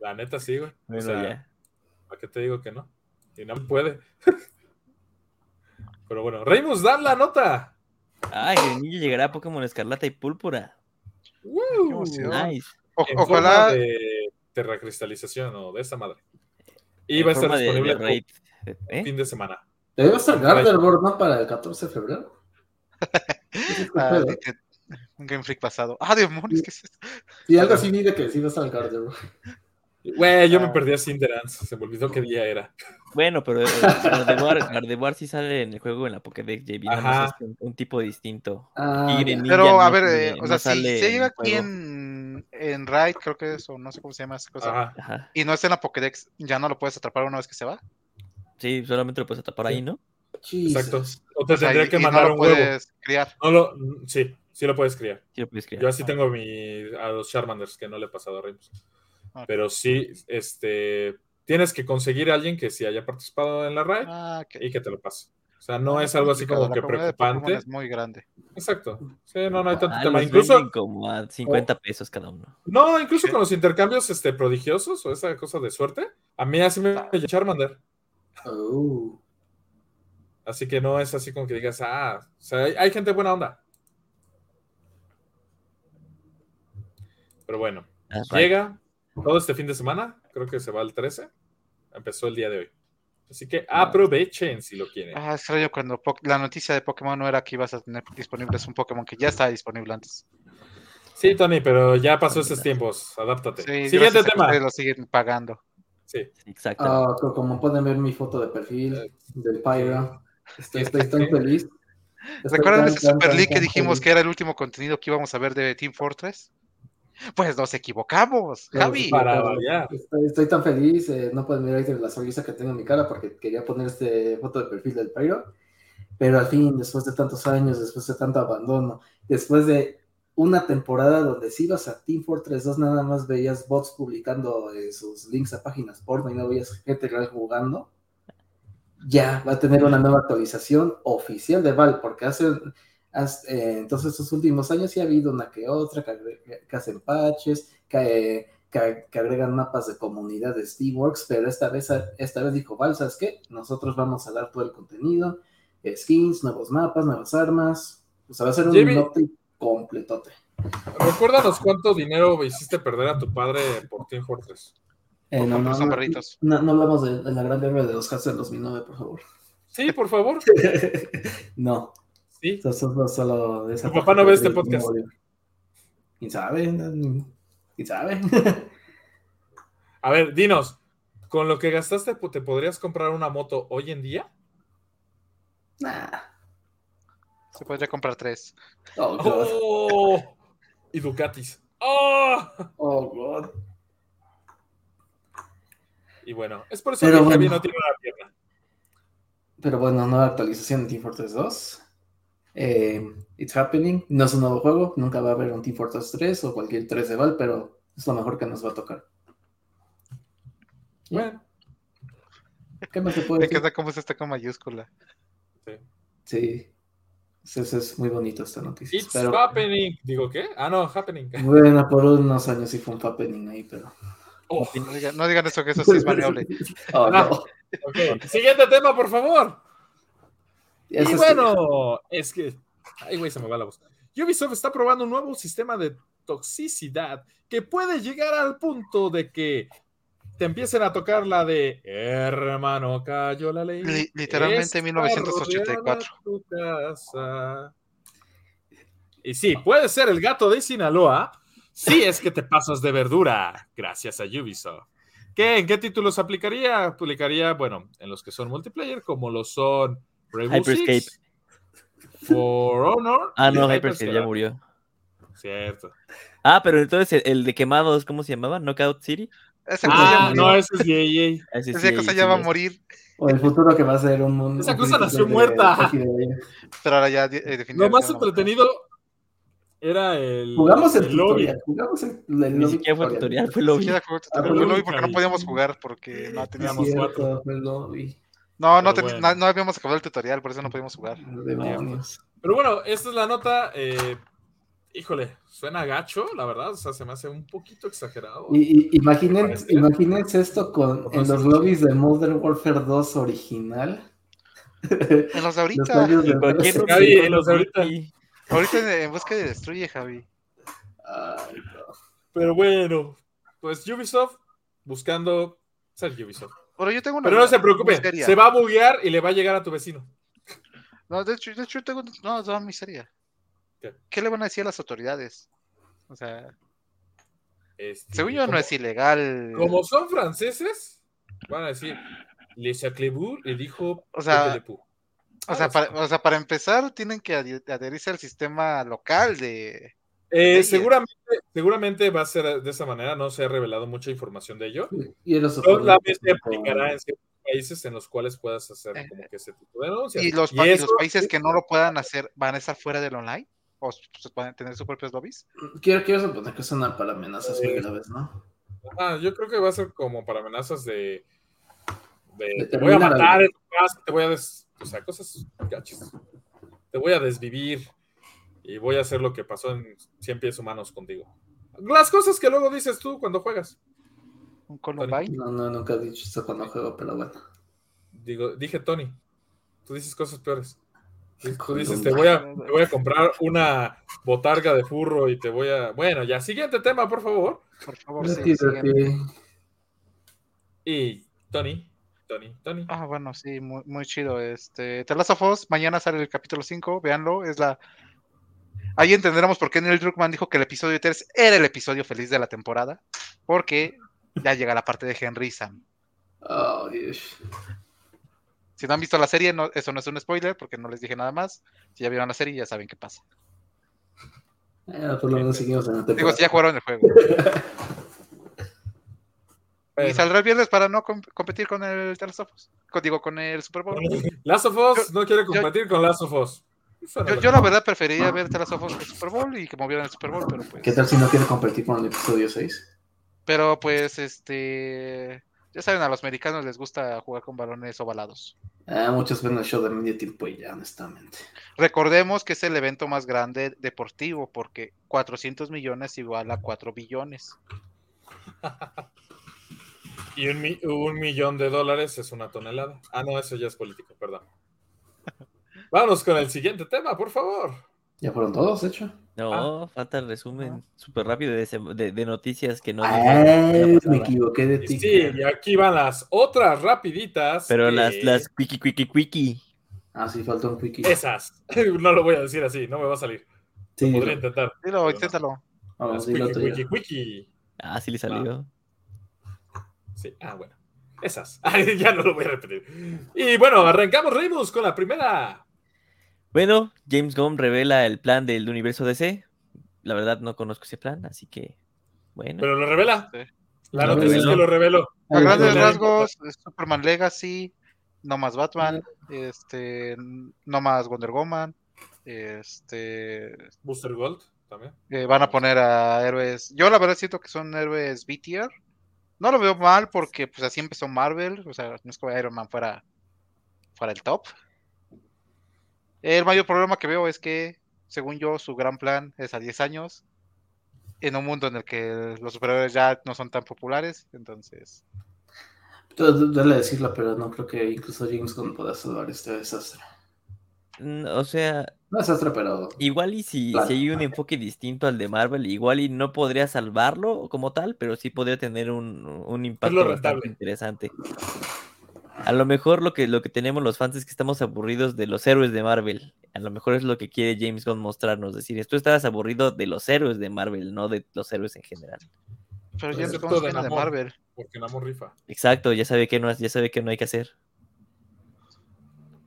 S1: la neta sí, güey. O sea,
S3: ya.
S1: ¿para qué te digo que no? Y no puede. Pero bueno, Reymus, dan la nota.
S3: Ay, Greninja llegará a Pokémon Escarlata y Púrpura.
S1: ¡Woo!
S4: emoción.
S3: Nice.
S4: O-
S1: En
S4: ojalá.
S1: forma de terracristalización o de esa madre. Y
S3: En
S1: va a estar
S3: de-
S1: disponible
S3: de raid.
S1: el
S3: ¿Eh?
S1: fin de semana.
S2: Debe estar Gardevoir, ¿no? Para el 14 de febrero.
S4: Ah, de un Game Freak pasado. Ah, demonios, ¿qué es esto?
S2: Sí, algo así de que sí va a estar.
S1: Güey, yo me
S4: Ah.
S1: perdí a Cinderance. Se me olvidó qué día era.
S3: Bueno, pero eh, Gardevoir, Gardevoir sí sale en el juego en la Pokédex, JB.
S1: Ajá.
S3: es un, un tipo distinto.
S2: Ah,
S3: Y
S4: Pero a
S3: no
S4: ver,
S3: tiene-
S4: eh, o
S3: no
S4: sea, si
S3: en
S4: llega aquí
S3: juego.
S4: En, en Raid, creo que es, o no sé cómo se llama esa cosa,
S1: Ajá.
S3: Ajá.
S4: y no está en la Pokédex, ya no lo puedes atrapar una vez que se va.
S3: Sí, solamente lo puedes atrapar ahí, ¿no?
S2: Jesus.
S1: Exacto. O te
S4: O sea,
S1: tendría que mandar
S4: no lo
S1: un huevo.
S4: puedes criar.
S1: No lo, sí, sí lo puedes criar.
S3: Sí lo puedes crear.
S1: Yo así tengo mi, a los Charmanders que no le he pasado a Reymus.
S4: Ok.
S1: Pero sí, este, tienes que conseguir a alguien que sí haya participado en la raid
S4: Ah,
S1: y que te lo pase. O sea, no es algo así como
S4: la
S1: que
S4: de
S1: preocupante.
S4: Es muy grande.
S1: Exacto. Sí, no, no hay tanto
S3: Ah,
S1: tema. Incluso,
S3: como a 50 pesos cada uno.
S1: no, incluso
S4: Sí.
S1: con los intercambios este, prodigiosos o esa cosa de suerte, a mí así me llama Charmander.
S2: Oh.
S1: Así que no es así como que digas, ah, o sea, hay, hay gente buena onda. Pero bueno,
S3: Ah, right.
S1: llega todo este fin de semana, creo que se va el 13, empezó el día de hoy. Así que aprovechen si lo quieren.
S4: Ah, extraño cuando po- la noticia de Pokémon no era que ibas a tener disponibles un Pokémon que ya estaba disponible antes.
S1: Sí, Tony, pero ya pasó esos tiempos, adáptate.
S4: Sí,
S1: Siguiente tema.
S4: lo siguen pagando.
S1: Sí.
S3: Exacto.
S2: Ah, co- como pueden ver mi foto de perfil del Pyro, estoy, estoy tan feliz.
S4: ¿Recuerdan ese Super League que dijimos
S2: feliz.
S4: que era el último contenido que íbamos a ver de Team Fortress? Pues nos equivocamos,
S2: Pero
S4: Javi.
S1: para variar.
S2: Estoy, estoy tan feliz, eh, no pueden ahí la sonrisa que tengo en mi cara porque quería poner este foto de perfil del Pyro. Pero al fin, después de tantos años, después de tanto abandono, después de una temporada donde si ibas a Team Fortress 2 nada más veías bots publicando eh, sus links a páginas porno y no veías gente real jugando, ya va a tener una nueva actualización oficial de Valve, porque hace, eh, entonces estos últimos años sí ha habido una que otra, que, agre- que hacen patches, que, que- que agregan mapas de comunidad de Steamworks, pero esta vez, esta vez dijo Valve, ¿sabes qué? Nosotros vamos a dar todo el contenido, skins, nuevos mapas, nuevas armas, o sea, va a ser un
S1: Jimmy.
S2: update completote.
S1: Recuérdanos cuánto dinero hiciste perder a tu padre por Team Fortress.
S2: Eh, no, no, no, no, no hablamos de, de la gran guerra de los hacks del 2009, por favor.
S1: Sí, por favor.
S2: no,
S1: Sí.
S2: eso solo, solo de esa
S1: Tu papá no ve este
S2: parte
S1: podcast.
S2: ¿Quién sabe? ¿Quién sabe?
S1: A ver, dinos, ¿con lo que gastaste te podrías comprar una moto hoy en día?
S2: nah.
S4: Se podría comprar tres.
S2: Oh, God.
S1: ¡Oh! Y Ducatis. ¡Oh!
S2: Oh, God.
S1: Y bueno, es por eso
S2: Pero
S1: que Javi
S2: bueno.
S1: no tiene una pierna.
S2: Pero bueno, nueva actualización de Team Fortress 2. Eh, it's happening. No es un nuevo juego. Nunca va a haber un Team Fortress 3 o cualquier 3 de Val, pero es lo mejor que nos va a tocar.
S1: Bueno,
S2: ¿Qué más se puede
S4: Me
S2: decir?
S4: queda como está con mayúscula.
S1: sí.
S2: Sí. Eso, es muy bonito esta noticia.
S1: It's
S2: Pero,
S1: happening. Digo, ¿qué? Ah, no, happening.
S2: bueno, por unos años sí fue un happening ahí, pero.
S1: Oh,
S4: No digan, no digan eso, que eso sí es baneable.
S2: Oh, no.
S1: ok. Siguiente tema, por favor.
S2: Eso
S1: y
S2: es
S1: bueno, es que. Ay, güey, se me va la voz. Ubisoft está probando un nuevo sistema de toxicidad que puede llegar al punto de que te empiecen a tocar la de hermano, cayó la ley.
S4: Li- literalmente
S1: Está
S4: 1984.
S1: rodeada tu casa. Y sí, puede ser el gato de Sinaloa si es que te pasas de verdura, gracias a Ubisoft. ¿Qué, ¿En qué títulos aplicaría? Aplicaría, bueno, en los que son multiplayer, como lo son Rainbow
S3: Hyperscape.
S1: Six, For Honor.
S3: Ah, no,
S1: Hyperscape.
S3: Ya murió.
S1: Cierto.
S3: Ah, pero entonces el, el de quemados, ¿cómo se llamaba? Knockout City.
S4: Esa cosa ya
S1: Ah, no, ese es de EA.
S3: Ese
S4: Esa
S3: sí,
S4: cosa
S3: sí,
S4: ya va a morir,
S2: O el futuro que va a ser un mundo.
S1: Esa cosa nació muerta.
S2: de-
S4: pero ahora ya eh,
S1: Lo más entretenido era el.
S2: Jugamos el,
S1: el
S2: tutorial. Jugamos el, el
S3: Ni siquiera fue tutorial, fue
S4: Ni
S3: lobby.
S4: siquiera jugó tutorial.
S2: Ah,
S4: Fue
S2: fue
S4: lobby porque no podíamos jugar porque no
S1: Teníamos cuatro.
S2: cierto, fue el lobby.
S4: No, no,
S1: bueno.
S4: no, no habíamos acabado el tutorial, por eso no podíamos jugar.
S2: Demonios.
S1: Pero bueno, esta es la nota. eh, híjole, suena gacho, la verdad. O sea, se me hace un poquito exagerado.
S2: Y, y- imaginen, imagínense esto con, en los lobbies de Modern Warfare 2 original.
S4: En los de ahorita.
S2: Los de-
S3: En cualquier
S1: los de ahorita.
S4: Ahorita en, en busca de destruye, Javi.
S2: Ay, no.
S1: Pero bueno, pues Ubisoft buscando ser Ubisoft.
S4: Pero yo tengo una.
S1: Pero no se
S4: seria.
S1: se va a buguear y le va a llegar a tu vecino.
S4: No, de hecho, de hecho tengo. No, es muy seria.
S1: ¿Qué?
S4: ¿Qué le van a decir a las autoridades? O sea,
S1: Este,
S4: según yo no es ilegal.
S1: Como son franceses, van a decir, Le Saclebur le dijo
S4: O sea. O sea,
S1: Ah,
S4: para, o sea, para empezar, tienen que adherirse al sistema local de.
S1: Eh, seguramente, seguramente va a ser de esa manera, no se ha revelado mucha información de ello.
S2: Y los
S1: Solamente
S2: oponentes,
S1: aplicará en ciertos países en los cuales puedas hacer como que ese tipo de denuncias.
S4: Y los, pa- y
S1: eso-
S4: los países que no lo puedan hacer van a estar fuera del online. O se pueden tener sus propios lobbies.
S2: Quiero, quiero suponer que son para amenazas
S1: Sí.
S2: muy graves, ¿no?
S1: Ah, yo creo que va a ser como para amenazas de, de
S2: De
S1: te voy a matar en tu casa, te voy a des, o sea, cosas gachas. Te voy a desvivir y voy a hacer lo que pasó en 100 pies humanos contigo. Las cosas que luego dices tú cuando juegas.
S4: Un Columbine.
S2: No, no, nunca he dicho esto cuando juego, pero bueno.
S1: Digo, dije Tony. Tú dices cosas peores. Tú dices, te voy, a, te voy a comprar una botarga de furro y te voy a. Bueno, ya, siguiente tema, por favor.
S4: Por favor, sí.
S1: Y Tony, Tony, Tony.
S4: Ah, bueno, sí, muy, muy chido. Este, The Last of Us, mañana sale el capítulo 5, véanlo, es la... Ahí entenderemos por qué Neil Druckmann dijo que el episodio 3 era el episodio feliz de la temporada, porque ya llega la parte de Henry Sam.
S2: Oh, Dios.
S4: Si no han visto la serie, no, eso no es un spoiler, porque no les dije nada más. Si ya vieron la serie, ya saben qué pasa.
S2: Eh, por lo menos seguimos en la
S4: Digo, si ya jugaron el juego. Y saldrá el viernes para no com- competir con el The Last of Us. Digo, con el Super Bowl.
S1: Last of Us no quiere competir con Last of Us.
S4: Yo, la verdad preferiría ver The Last of Us que el Super Bowl y que movieran el Super Bowl, pero pues...
S2: ¿Qué tal si no quiere competir con el episodio 6?
S4: Pero pues, este. Ya saben, a los americanos les gusta jugar con balones ovalados.
S2: Ah, muchos ven el show de medio tiempo y ya, honestamente.
S4: Recordemos que es el evento más grande deportivo, porque 400 millones igual a 4 billones.
S1: Y un, mi- un millón de dólares es una tonelada. Ah, no, eso ya es político, perdón. Vámonos con el siguiente tema, por favor.
S2: ¿Ya fueron todos, de hecho?
S3: No, falta el resumen súper rápido de, sem- de- de noticias que no.
S2: Ah,
S3: vimos la
S2: me equivoqué de ti.
S1: sí, y aquí van las otras rapiditas.
S3: Pero
S1: que-
S3: las, las quickie, quickie, quickie.
S2: Ah, sí, falta un quickie.
S1: Esas. No lo voy a decir así, no me va a salir.
S2: Sí,
S1: Podría
S2: dilo.
S1: intentar.
S4: Dilo,
S1: no.
S4: inténtalo.
S2: Vamos, ya.
S1: wiki, wiki.
S3: Ah, sí le salió.
S1: Sí, ah, bueno. Esas. Ay, ya no lo voy a repetir. Y bueno, arrancamos, Remus, con la primera.
S3: Bueno, James Gunn revela el plan del universo DC. La verdad no conozco ese plan, así que bueno.
S1: Pero lo revela.
S4: Sí.
S1: La
S2: Lo
S1: noticia es que lo reveló.
S4: A grandes
S1: no,
S4: rasgos, Superman Legacy, no más Batman, este, no más Wonder Woman, este,
S1: Booster Gold también.
S4: eh, van a poner a héroes. Yo la verdad siento que son héroes B-tier. No lo veo mal porque pues así empezó Marvel, o sea, no es que Iron Man fuera, fuera el top. El mayor problema que veo es que, según yo, su gran plan es a 10 años, en un mundo en el que los superhéroes ya no son tan populares, entonces...
S2: Dale a decirlo, pero no creo que incluso James Gunn pueda salvar este desastre.
S3: Mm, O sea,
S2: No desastre, pero
S3: igual y si,
S2: Claro.
S3: si hay un enfoque distinto al de Marvel, igual y no podría salvarlo como tal, pero sí podría tener un, un impacto bastante interesante. A lo mejor lo que, lo que tenemos los fans es que estamos aburridos de los héroes de Marvel. A lo mejor es lo que quiere James Gunn mostrarnos, decir, tú estabas aburrido de los héroes de Marvel, no de los héroes en general.
S4: Pero
S1: Pues
S4: ya no
S1: de
S4: de. Marvel.
S1: Porque Namor rifa.
S3: Exacto, ya sabe que no, ya sabe que no hay que hacer.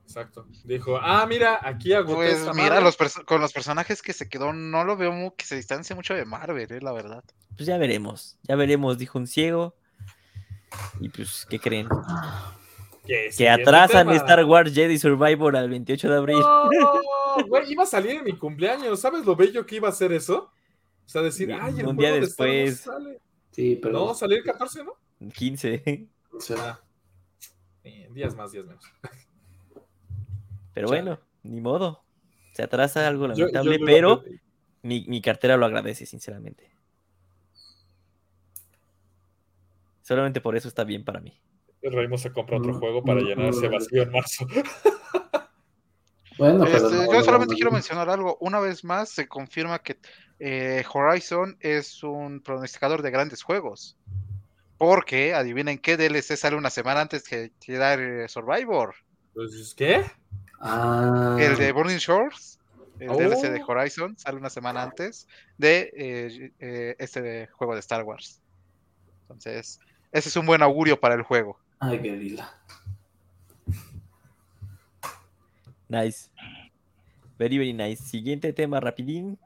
S1: Exacto. Dijo, ah, mira, aquí agoté
S4: Pues mira, los con los personajes que se quedó, no lo veo que se distancie mucho de Marvel, eh, la verdad.
S3: Pues ya veremos, ya veremos, dijo un ciego. Y pues, ¿qué creen?
S1: Que
S3: Que
S1: siguiente
S3: atrasan
S1: tema.
S3: Star Wars Jedi Survivor al 28 de abril.
S1: No, güey, iba a salir en mi cumpleaños. ¿Sabes lo bello que iba a ser eso? O sea, decir, ay, el
S3: un día
S1: juego de
S3: después.
S1: sale.
S2: sí, pero.
S1: No, salió el 14, ¿no?
S3: 15.
S2: o sea,
S1: días más, días menos.
S3: Pero
S1: Chale.
S3: bueno, ni modo. Se atrasa algo
S1: Yo- yo
S3: lamentable, pero mi, mi cartera lo agradece, sinceramente. Solamente por eso está bien para mí.
S1: Raimo se compra otro
S2: No,
S1: juego para
S2: no,
S1: llenar ese
S2: no.
S1: vacío en marzo.
S2: Bueno, pero.
S4: Este,
S2: no,
S4: yo solamente
S2: no,
S4: quiero
S2: no.
S4: mencionar algo. Una vez más se confirma que eh, Horizon es un pronosticador de grandes juegos. Porque, adivinen qué DLC sale una semana antes que Jedi Survivor.
S1: Pues, ¿qué?
S2: Ah,
S4: El de Burning Shores, el
S1: Oh.
S4: DLC de Horizon, sale una semana antes de eh, eh, este juego de Star Wars. Entonces, ese es un buen augurio para el juego.
S2: Ay, qué lila.
S3: Nice. Very, very nice. Siguiente tema, rapidín.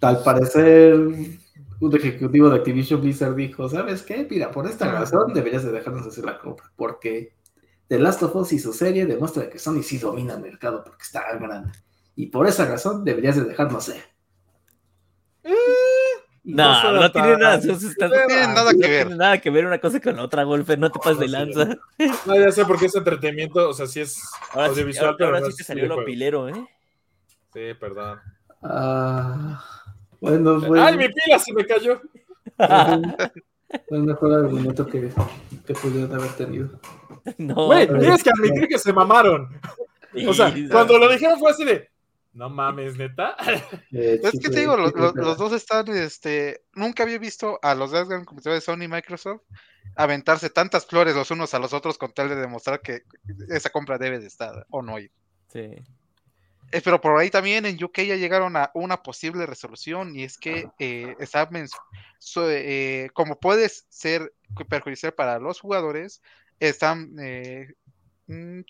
S2: Al parecer, un ejecutivo de Activision Blizzard dijo: ¿Sabes qué? Mira, por esta razón deberías de dejarnos hacer la compra. Porque The Last of Us y su serie demuestra que Sony sí domina el mercado porque está grande. Y por esa razón deberías de dejarnos ser.
S3: No, no tiene nada,
S1: No
S4: tiene nada que ver.
S3: tiene nada que ver una cosa con la otra, Golfer. No te pases de lanza.
S1: No, ya sé porque es entretenimiento, o sea, sí es
S3: Ahora sí,
S1: audiovisual,
S3: ahora,
S1: pero
S3: ahora
S1: no
S3: sí te salió lo pilero, ¿eh?
S1: Sí, perdón.
S2: Ah, bueno, fue,
S1: ¡Ay, mi pila se me cayó!
S2: fue el mejor argumento que, que pudieron haber tenido.
S3: No,
S1: Güey, tienes que admitir que se mamaron. O sea, cuando lo dijeron fue así de, no mames, neta.
S2: Eh,
S4: Es que te digo, los dos están, este, nunca había visto a los dos grandes competidores de Sony y Microsoft aventarse tantas flores los unos a los otros con tal de demostrar que esa compra debe de estar o no ir.
S3: sí.
S4: Eh, pero por ahí también en UK ya llegaron a una posible resolución y es que eh, está so- eh, como puede ser perjudicial para los jugadores, están eh,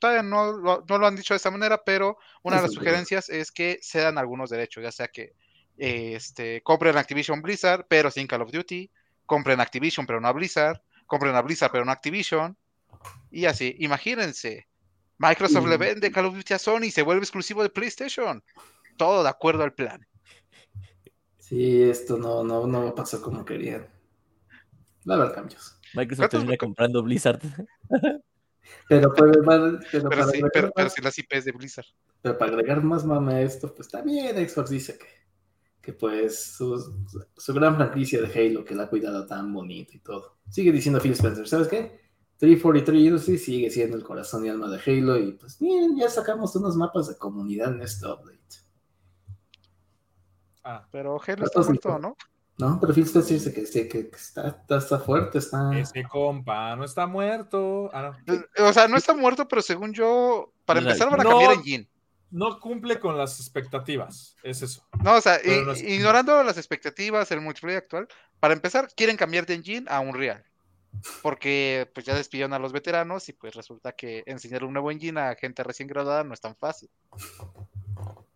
S4: todavía no, lo- no lo han dicho de esta manera, pero una de las
S2: Eso,
S4: sugerencias es que se dan algunos derechos, ya sea que eh, este, compren Activision Blizzard, pero sin Call of Duty, compren Activision, pero no a Blizzard, compren a Blizzard, pero no a Activision, y así. Imagínense, Microsoft le
S2: Mm.
S4: vende Call of Duty a Sony y se vuelve exclusivo de PlayStation. Todo de acuerdo al plan.
S2: Sí, esto no, no, no pasó como querían. Va a haber cambios.
S3: Microsoft
S4: ¿Cuántos
S3: termina comprando Blizzard.
S2: Pero, para- pero
S4: Pero,
S2: para,
S4: sí,
S2: agregar
S4: pero, pero
S2: más,
S4: si las IPs de Blizzard.
S2: pero para agregar más mame a esto, pues también Xbox dice que, que pues su, su gran franquicia de Halo, que la ha cuidado tan bonito y todo. Sigue diciendo Phil Spencer, ¿sabes qué? 343 Industries sigue siendo el corazón y alma de Halo y pues miren, ya sacamos unos mapas de comunidad en este update.
S1: Ah,
S4: Pero Halo está
S2: sí,
S4: muerto, ¿no?
S2: No, pero Phil Spencer dice que, sí, que, que está, está, está fuerte, está...
S1: ese compa no está muerto. Ah, no.
S4: Eh, O sea, no está muerto, pero según yo, para
S3: No,
S4: empezar van a
S1: no.
S4: cambiar engine.
S1: No cumple con las expectativas. Es eso.
S4: No, o sea,
S1: Pero
S4: i-
S1: no es-
S4: ignorando las expectativas, el multiplayer actual, para empezar, quieren cambiar de engine a Unreal. Porque pues ya despidieron a los veteranos y pues resulta que enseñar un nuevo engine a gente recién graduada no es tan fácil.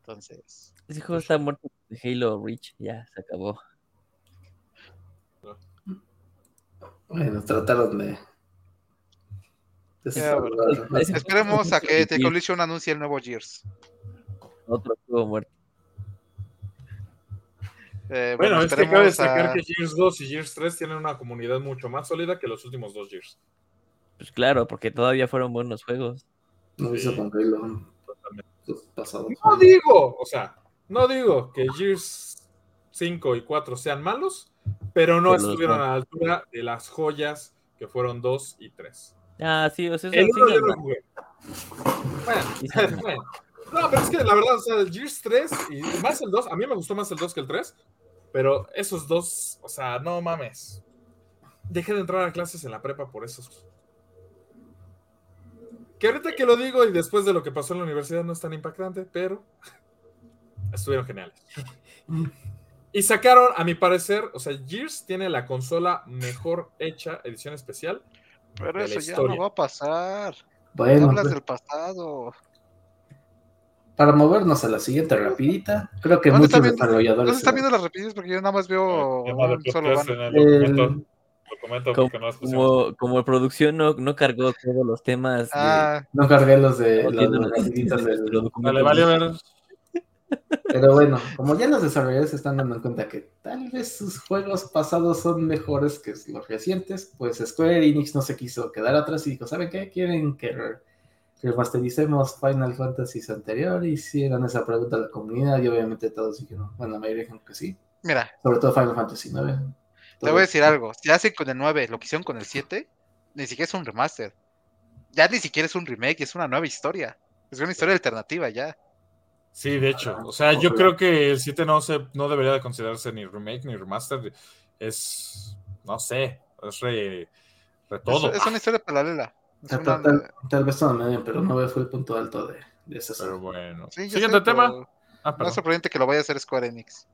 S4: Entonces,
S3: Ese juego está muerto de Halo Reach. Ya, se acabó.
S2: Bueno, trataron de...
S4: esperemos a que The
S3: Sí.
S4: Collision anuncie el nuevo Gears.
S3: Otro juego muerto.
S4: Eh,
S1: Bueno,
S4: bueno,
S1: es que cabe destacar
S4: a-
S1: que Gears 2 y Gears 3 tienen una comunidad mucho más sólida que los últimos dos Gears.
S3: Pues claro, porque todavía fueron buenos juegos.
S2: No hizo con Halo
S1: Totalmente.
S2: los pasados.
S1: No digo, o sea, no digo que Gears 5 y 4 sean malos, pero no
S3: Pero
S1: estuvieron
S3: no.
S1: a la altura de las joyas que fueron 2 y 3.
S3: Ah, sí, o sea, eso
S1: El
S3: sí
S1: uno yo
S3: no-
S1: jugué. Bueno,
S3: Sí, sí, no.
S1: bueno. No, pero es que la verdad, o sea, el Gears 3 y más el 2, a mí me gustó más el 2 que el 3, pero esos dos, o sea, no mames. Dejé de entrar a clases en la prepa por esos. Que ahorita que lo digo y después de lo que pasó en la universidad no es tan impactante, pero estuvieron geniales. Y sacaron, a mi parecer, o sea, Gears tiene la consola mejor hecha, edición especial.
S4: Pero
S1: de la
S4: eso ya no va a pasar.
S2: Bueno,
S4: Hablas
S2: pues,
S4: del pasado.
S2: para movernos a la siguiente rapidita, creo que
S4: ¿Dónde
S2: muchos
S4: viendo-
S2: desarrolladores...
S4: ¿Dónde están viendo las repeticiones? Porque yo nada más veo un solo
S1: documento.
S2: Eh,
S3: Como,
S1: no
S3: como, como producción no, no cargó todos los temas. de-
S4: Ah,
S2: No cargué los de
S3: no
S2: las
S3: noticias
S2: rapiditas
S3: de
S2: del-
S3: nuestro documento.
S1: Vale, vale, a ver.
S2: Pero bueno, como ya los desarrolladores están dando cuenta que tal vez sus juegos pasados son mejores que los recientes, pues Square Enix no se quiso quedar atrás y dijo, ¿saben qué? ¿Quieren que re- que remastericemos Final Fantasy anterior? Hicieron esa pregunta a la comunidad y obviamente todos dijeron, bueno, la mayoría dijeron que sí,
S4: mira,
S2: sobre todo Final Fantasy 9.
S4: te voy a decir algo. Si hacen con el 9 lo que hicieron con el 7, ni siquiera es un remaster. Ya ni siquiera es un remake, es una nueva historia. Es una historia alternativa ya.
S1: Sí, de hecho. O sea, yo creo que el 7 no, se, no debería de considerarse ni remake ni remaster. Es, no sé, es re, re todo.
S4: Es, es una historia paralela. Es
S2: Tal,
S4: una-
S2: tal- tal vez todo medio, pero 9 fue el punto alto de, de esa
S1: Pero bueno.
S4: Sí,
S1: Siguiente
S4: sé,
S1: tema. Ah,
S4: No es
S1: perdón.
S4: sorprendente que lo vaya a hacer Square Enix.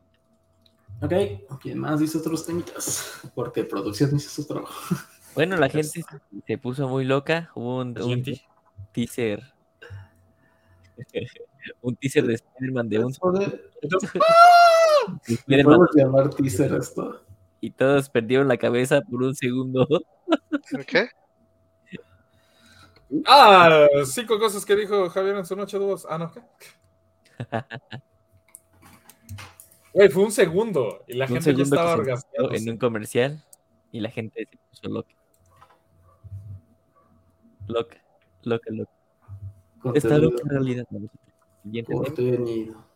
S2: Ok, ¿quién más dice otros temitas? Porque producción hizo su trabajo.
S3: Bueno, la gente se, puso muy loca. Hubo un, teaser. un teaser de Spider-Man de un Spider-Man,
S2: Podemos llamar teaser esto.
S3: y todos perdieron la cabeza por un segundo.
S4: ¿Qué?
S1: Ah, cinco cosas que dijo Javier en su noche de voz. Ah, no, ¿qué? Güey, fue un segundo y la
S3: un
S1: gente ya estaba
S3: puso en un comercial y la gente se puso loca. Loca, loca, loca. Está loca en realidad. A- Siguiente tema.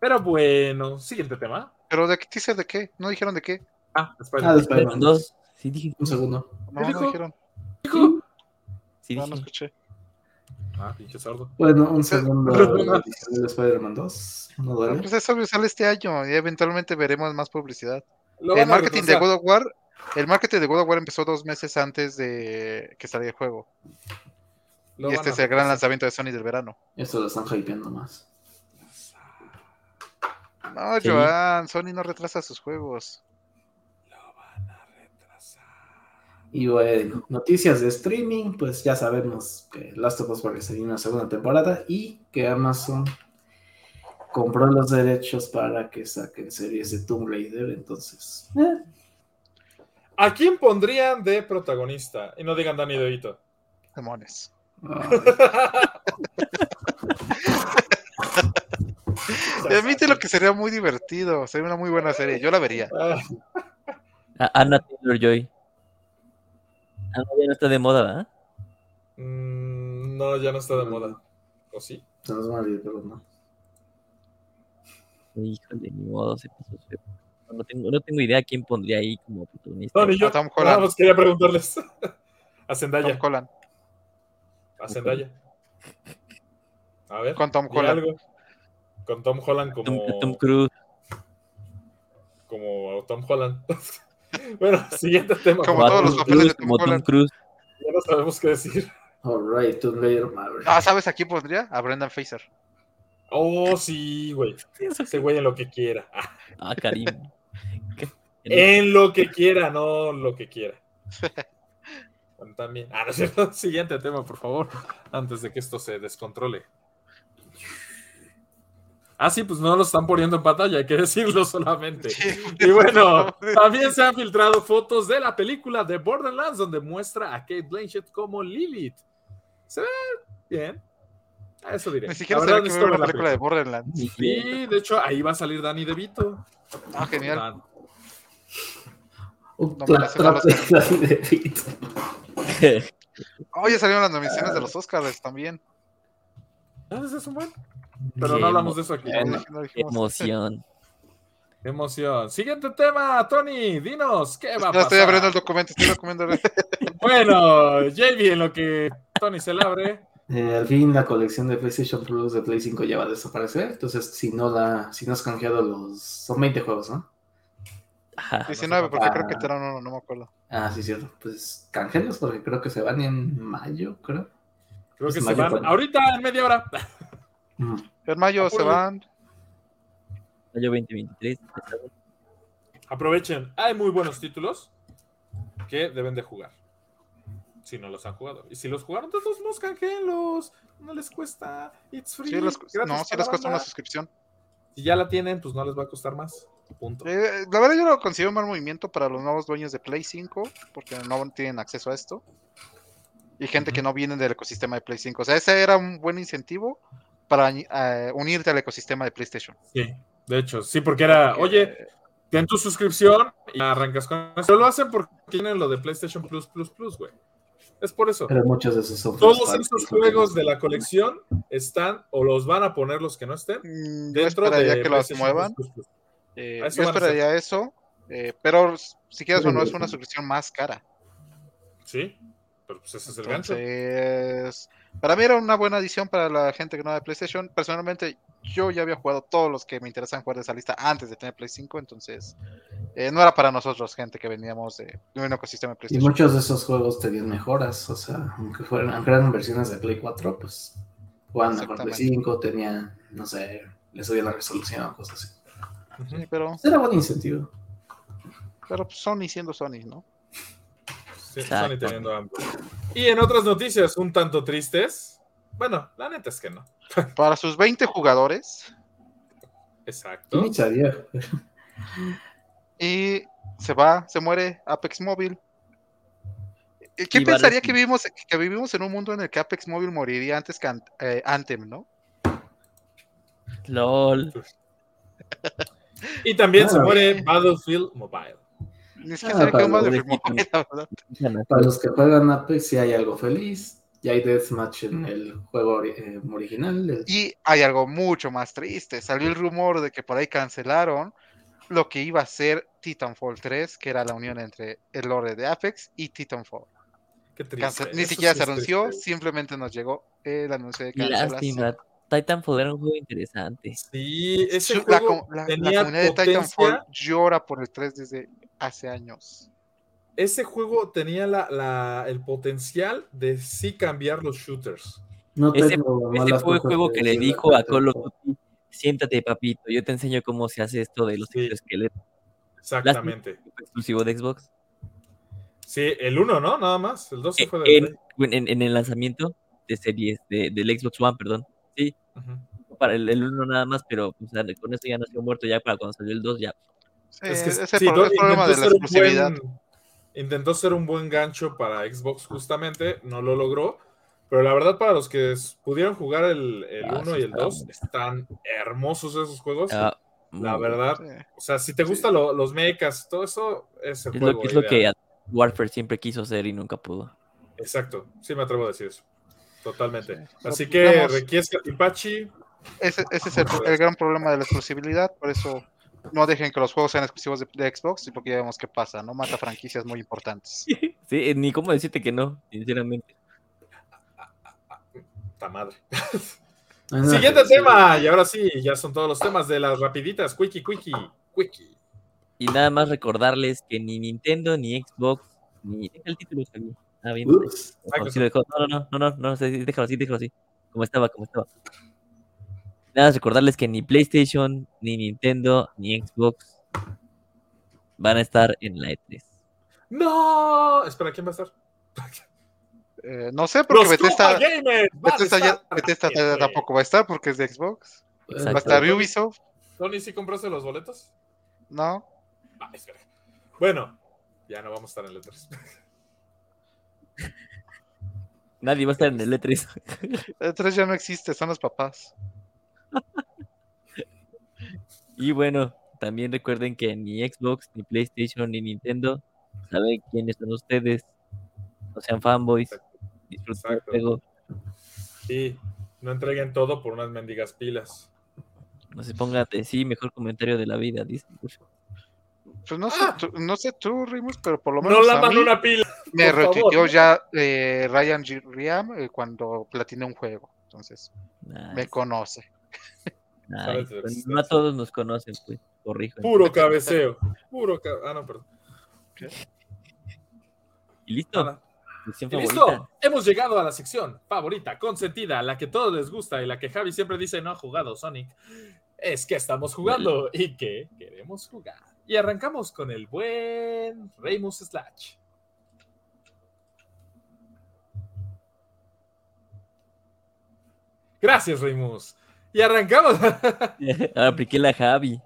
S1: Pero bueno, siguiente tema.
S4: ¿Pero de qué teaser de qué? ¿No dijeron de qué?
S1: Ah,
S2: Ah,
S1: Spider-Man.
S2: de
S3: Spider-Man
S2: Spider-Man
S3: 2, Sí, dije.
S2: Un segundo.
S4: No, no
S1: dijo?
S4: dijeron.
S3: Sí,
S4: No,
S3: dije.
S4: no escuché.
S1: Ah, pinche sordo.
S2: Bueno, un segundo. De Spider-Man 2. No duele.
S4: pues eso sale este año y eventualmente veremos más publicidad.
S1: Lo
S4: El marketing de. God of War, el marketing de God of War empezó dos meses antes de que saliera el juego.
S1: Lo
S4: y este
S1: a
S4: es el gran lanzamiento de Sony del verano.
S2: Esto lo están hypeando más.
S4: No,
S3: Sí.
S4: Joan, Sony no retrasa sus juegos.
S1: Lo van a retrasar.
S2: Y bueno, noticias de streaming, pues ya sabemos que Last of Us va a salir una segunda temporada y que Amazon compró los derechos para que saquen series de Tomb Raider, entonces... eh,
S1: ¿A quién pondrían de protagonista? Y no digan Danny DeVito.
S4: Demonios.
S2: Ah,
S4: admite lo que sería muy divertido. Sería una muy buena serie. Yo la vería.
S1: Ah,
S3: Anna Taylor Joy. Ah, no, ya no está de moda, ¿verdad?
S1: mm, no, ya no está de moda. ¿O sí?
S2: a olvidar, pero no.
S3: Híjole, ni modo, se pasó feo. No, no tengo, no tengo idea quién pondría ahí como protagonista.
S1: No, ni yo.
S4: Tom
S1: quería preguntarles. A
S4: Tom
S1: Zendaya.
S4: Holland.
S1: A Zendaya. A ver.
S4: Con Tom Holland.
S1: algo. Con Tom Holland
S3: Tom,
S1: como,
S3: Tom Cruise.
S1: como Tom Holland. bueno, siguiente tema.
S4: Como todos los papeles de Tom
S3: como Tom. Cruise.
S1: Ya no sabemos qué decir.
S2: Alright, Tomb Raider Maverick.
S4: Ah, ¿sabes a quién pondría? A Brendan Fraser.
S1: Oh, sí, güey. Ese güey en lo que quiera. Ah,
S3: Ah, Karim.
S1: En lo que quiera, no lo que quiera. Bueno, También. Ah, no es cierto. Siguiente tema, por favor. Antes de que esto se descontrole. Ah, sí, pues no lo están poniendo en pantalla, hay que decirlo solamente. Y bueno, también se han filtrado fotos de la película de Borderlands, donde muestra a Kate Blanchett como Lilith. Se ve bien. A Eso diré.
S4: Ni siquiera
S1: La
S4: que ver
S1: ver la
S4: película de Borderlands.
S1: Sí, de hecho, ahí va a salir Danny DeVito.
S4: Ah, genial.
S1: Dan-
S2: Un
S4: No,
S2: pla-
S4: pero se va a
S2: trato de Danny DeVito.
S4: Oh, ya salieron las nominaciones de los Oscars también.
S1: Ah, ese es un buen. Pero
S3: Qué
S1: no hablamos de eso aquí.
S3: Emoción.
S1: Emoción. Siguiente tema, Tony, dinos, ¿qué va a
S4: Ya estoy abriendo el
S1: pasar?
S4: documento, estoy documentando.
S1: Bueno, JB, en lo que Tony se la abre,
S2: Eh, al fin la colección de PlayStation Plus de Play 5 ya va a desaparecer, entonces si no la, si no has canjeado los, son 20 juegos, ¿no?
S3: Ajá.
S4: 19, porque creo que te uno, no me acuerdo.
S2: Ah, sí, cierto. Pues canjelos porque creo que se van en mayo, creo.
S1: creo que
S2: Es
S1: se van ahorita en media hora.
S2: Mm.
S4: En mayo se van.
S3: Mayo 2023.
S1: Aprovechen, hay muy buenos títulos que deben de jugar. Si no los han jugado. Y si los jugaron, todos modos, canjelos. No les cuesta. It's free.
S4: Sí, les- no, sí
S1: para
S4: les cuesta una suscripción.
S1: Si ya la tienen, pues no les va a costar más. Punto.
S4: Eh, la verdad yo lo considero un mal movimiento para los nuevos dueños de Play 5, porque no tienen acceso a esto. Y gente que no viene del ecosistema de Play 5. O sea, ese era un buen incentivo para eh, unirte al ecosistema de PlayStation.
S1: Sí, de hecho, sí, porque era,
S4: Porque-
S1: oye, ten tu suscripción y arrancas con eso. Lo hacen porque tienen lo de PlayStation Plus, Plus, Plus, güey. Es por eso.
S2: Pero muchos de esos
S1: Todos esos juegos de la colección están o los van a poner los que no estén
S4: Mm, Yo
S1: dentro de
S4: que los muevan.
S1: Plus.
S4: Eh, yo esperaría eso. eh, pero si quieres o no, es una suscripción más cara.
S1: Sí, pero pues ese es el gancho.
S4: Para mí era una buena adición para la gente que no de PlayStation. Personalmente, yo ya había jugado todos los que me interesan jugar de esa lista antes de tener Play 5, entonces eh, no era para nosotros, gente que veníamos de, de un ecosistema de
S2: Y
S4: PlayStation.
S2: muchos de esos juegos tenían mejoras, o sea, aunque fueran, aunque eran versiones de Play 4, pues jugaban mejor Play
S4: Exactamente.
S2: 5, tenían, no sé, le subían la resolución, cosas así.
S4: Sí, pero,
S2: Era buen incentivo.
S4: pero pues, Sony siendo Sony, ¿no?
S1: Sí,
S3: Exacto.
S1: Sony teniendo hambre. Y en otras noticias un tanto tristes, bueno, la neta es que no.
S4: Para sus 20 jugadores
S1: Exacto.
S4: Y se va, se muere Apex Mobile. Eh, ¿Quién pensaría que vivimos, que vivimos en un mundo en el que Apex Mobile moriría antes que Ant- eh, Anthem, ¿no?
S3: LOL.
S1: Y también se
S2: Ah.
S1: muere Battlefield Mobile.
S4: Ni
S2: Ah,
S4: sabía que
S2: para
S4: un Battlefield
S3: los.
S4: Mobile.
S2: Para los que juegan Apex, sí hay algo feliz. Ya hay deathmatch en el juego eh, original.
S4: Y hay algo mucho más triste. Salió el rumor de que por ahí cancelaron lo que iba a ser Titanfall 3, que era la unión entre el lore de Apex y Titanfall.
S1: Qué triste.
S4: Ni
S1: Eso
S4: siquiera se
S1: es
S4: anunció,
S1: triste.
S4: simplemente nos llegó el anuncio de
S3: Lástima. Titanfall era un juego interesante.
S1: Sí, ese
S4: la,
S1: juego
S4: com- la- la
S1: tenía
S4: comunidad de
S1: potencia.
S4: Titanfall llora por el 3 desde hace años.
S1: Ese juego tenía la, la- el potencial de sí cambiar los shooters.
S2: No
S3: Ese- fue el juego que le
S2: de
S3: dijo a. Call of Duty, siéntate papito, yo te enseño cómo se hace esto de los
S1: Sí.
S3: esqueletos.
S1: Exactamente.
S3: exclusivo de Xbox.
S1: Sí, el 1, ¿no? Nada más. El 2
S3: Eh,
S1: fue de
S3: en, en- en el lanzamiento de series de, del Xbox One, perdón. Sí, para el, el 1 nada más, pero o sea, con eso ya nació muerto ya para cuando salió el 2 ya.
S4: Sí,
S1: Es que
S4: ese
S1: sí,
S4: problema
S1: intentó
S4: de la
S1: ser un
S4: exclusividad.
S1: buen- intentó ser un buen gancho para Xbox justamente, no lo logró. Pero la verdad, para los que pudieron jugar el, el
S3: Ah,
S1: 1
S3: sí,
S1: y el
S3: estaba
S1: 2,
S3: muy-
S1: están hermosos esos juegos.
S3: Ah,
S1: la verdad, o sea, si te
S4: Sí.
S1: gustan lo- los mechas, todo eso es el
S3: Es
S1: juego.
S3: lo, que- es lo que Warfare siempre quiso hacer y nunca pudo.
S1: Exacto, sí me atrevo a decir eso. Totalmente.
S4: Sí.
S1: Así que
S4: Vamos.
S1: Requiesca Tipachi,
S4: Ese, ese es el, el gran problema de la exclusividad, por eso no dejen que los juegos sean exclusivos de, de Xbox, porque ya vemos qué pasa, ¿no? Mata franquicias muy importantes.
S3: Sí, ni cómo decirte que no, sinceramente.
S1: ta madre.
S2: Nada
S1: Siguiente tema, y ahora sí, ya son todos los temas de las rapiditas, quickie, quickie, quickie.
S3: Y nada más recordarles que ni Nintendo, ni Xbox, ni. El título, Javi. Ah, bien.
S2: Ups.
S3: Sí. No, no, no, no, no, déjalo así, déjalo así. Como estaba, como estaba. Nada más recordarles que ni PlayStation, ni Nintendo, ni Xbox van a estar en la E E3.
S1: No, espera, ¿quién va a estar?
S4: Eh, no sé, porque Bethesda, Bethesda, ya-
S1: estar
S4: Bethesda
S1: en E3.
S4: tampoco va a estar porque es de Xbox. Va a estar Ubisoft,
S1: Tony, ¿sí compraste los boletos?
S4: ¿no?
S1: Ah, espera. Bueno, ya no vamos a estar en letras.
S3: Nadie va a estar en el E E3.
S4: El 3 ya no existe, son los papás.
S3: Y bueno, también recuerden que ni Xbox, ni PlayStation, ni Nintendo saben quiénes son ustedes. No sean fanboys. Disfruten el juego.
S1: Sí, no entreguen todo por unas mendigas pilas.
S3: No se pongan de sí, mejor comentario de la vida, dice.
S4: Pues no sé,
S1: Ah.
S4: tú, no sé tú, Rimus, pero por lo menos
S1: No
S4: a
S1: lavan
S4: mí
S1: una pila.
S4: me
S1: favor.
S4: retuiteó ya eh, Ryan G. Riam eh, cuando platiné un juego. Entonces, me conoce.
S3: nice. Pues no a todos nos conocen, pues. Corrijo.
S1: Puro cabeceo. Puro ca- Ah, no, perdón.
S3: Y listo.
S1: Y listo, hemos llegado a la sección favorita, consentida, la que todos les gusta y la que Javi siempre dice no ha jugado Sonic. Es que estamos jugando y que queremos jugar. Y arrancamos con el buen Reymus Slash. Gracias, Reymus. Y arrancamos.
S3: Apliqué la Javi.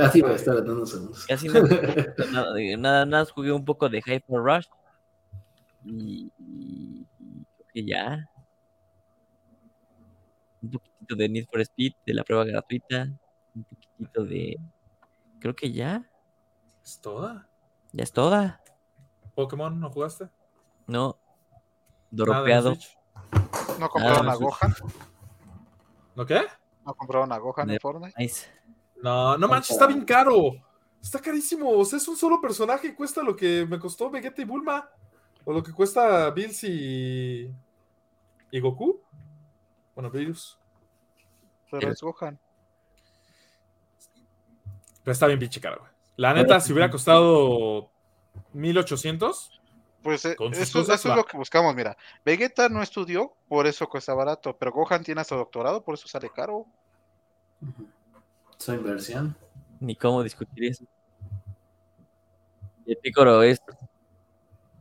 S2: Así va a estar unos segundos.
S3: Casi no, nada, nada, nada, jugué un poco de Hyper Rush. Y, y- y creo que ya. Un poquitito de Need for Speed, de la prueba gratuita. Un poquitito de. Creo que ya.
S1: ¿Es toda?
S3: Ya es toda.
S1: ¿Pokémon no jugaste?
S3: No. Dropeado.
S4: ¿No compraron a. Gohan?
S1: ¿No qué?
S4: ¿No compraron a Gohan en Fortnite?
S3: Nice.
S1: No, no manches, está bien caro. Está carísimo. O sea, es un solo personaje y cuesta lo que me costó Vegeta y Bulma. O lo que cuesta Bills y. ¿Y Goku? Bueno, Virus.
S4: Pero
S3: Pero-
S4: es Gohan.
S1: Pero está bien pinche caro, güey. La neta, si hubiera costado 1800,
S4: Pues eh, eso,
S1: cosas,
S4: eso es lo que buscamos, mira. Vegeta no estudió, por eso cuesta barato, pero Gohan tiene hasta doctorado, por eso sale caro.
S2: Su inversión.
S3: Ni cómo discutir eso. Y el Picoro es,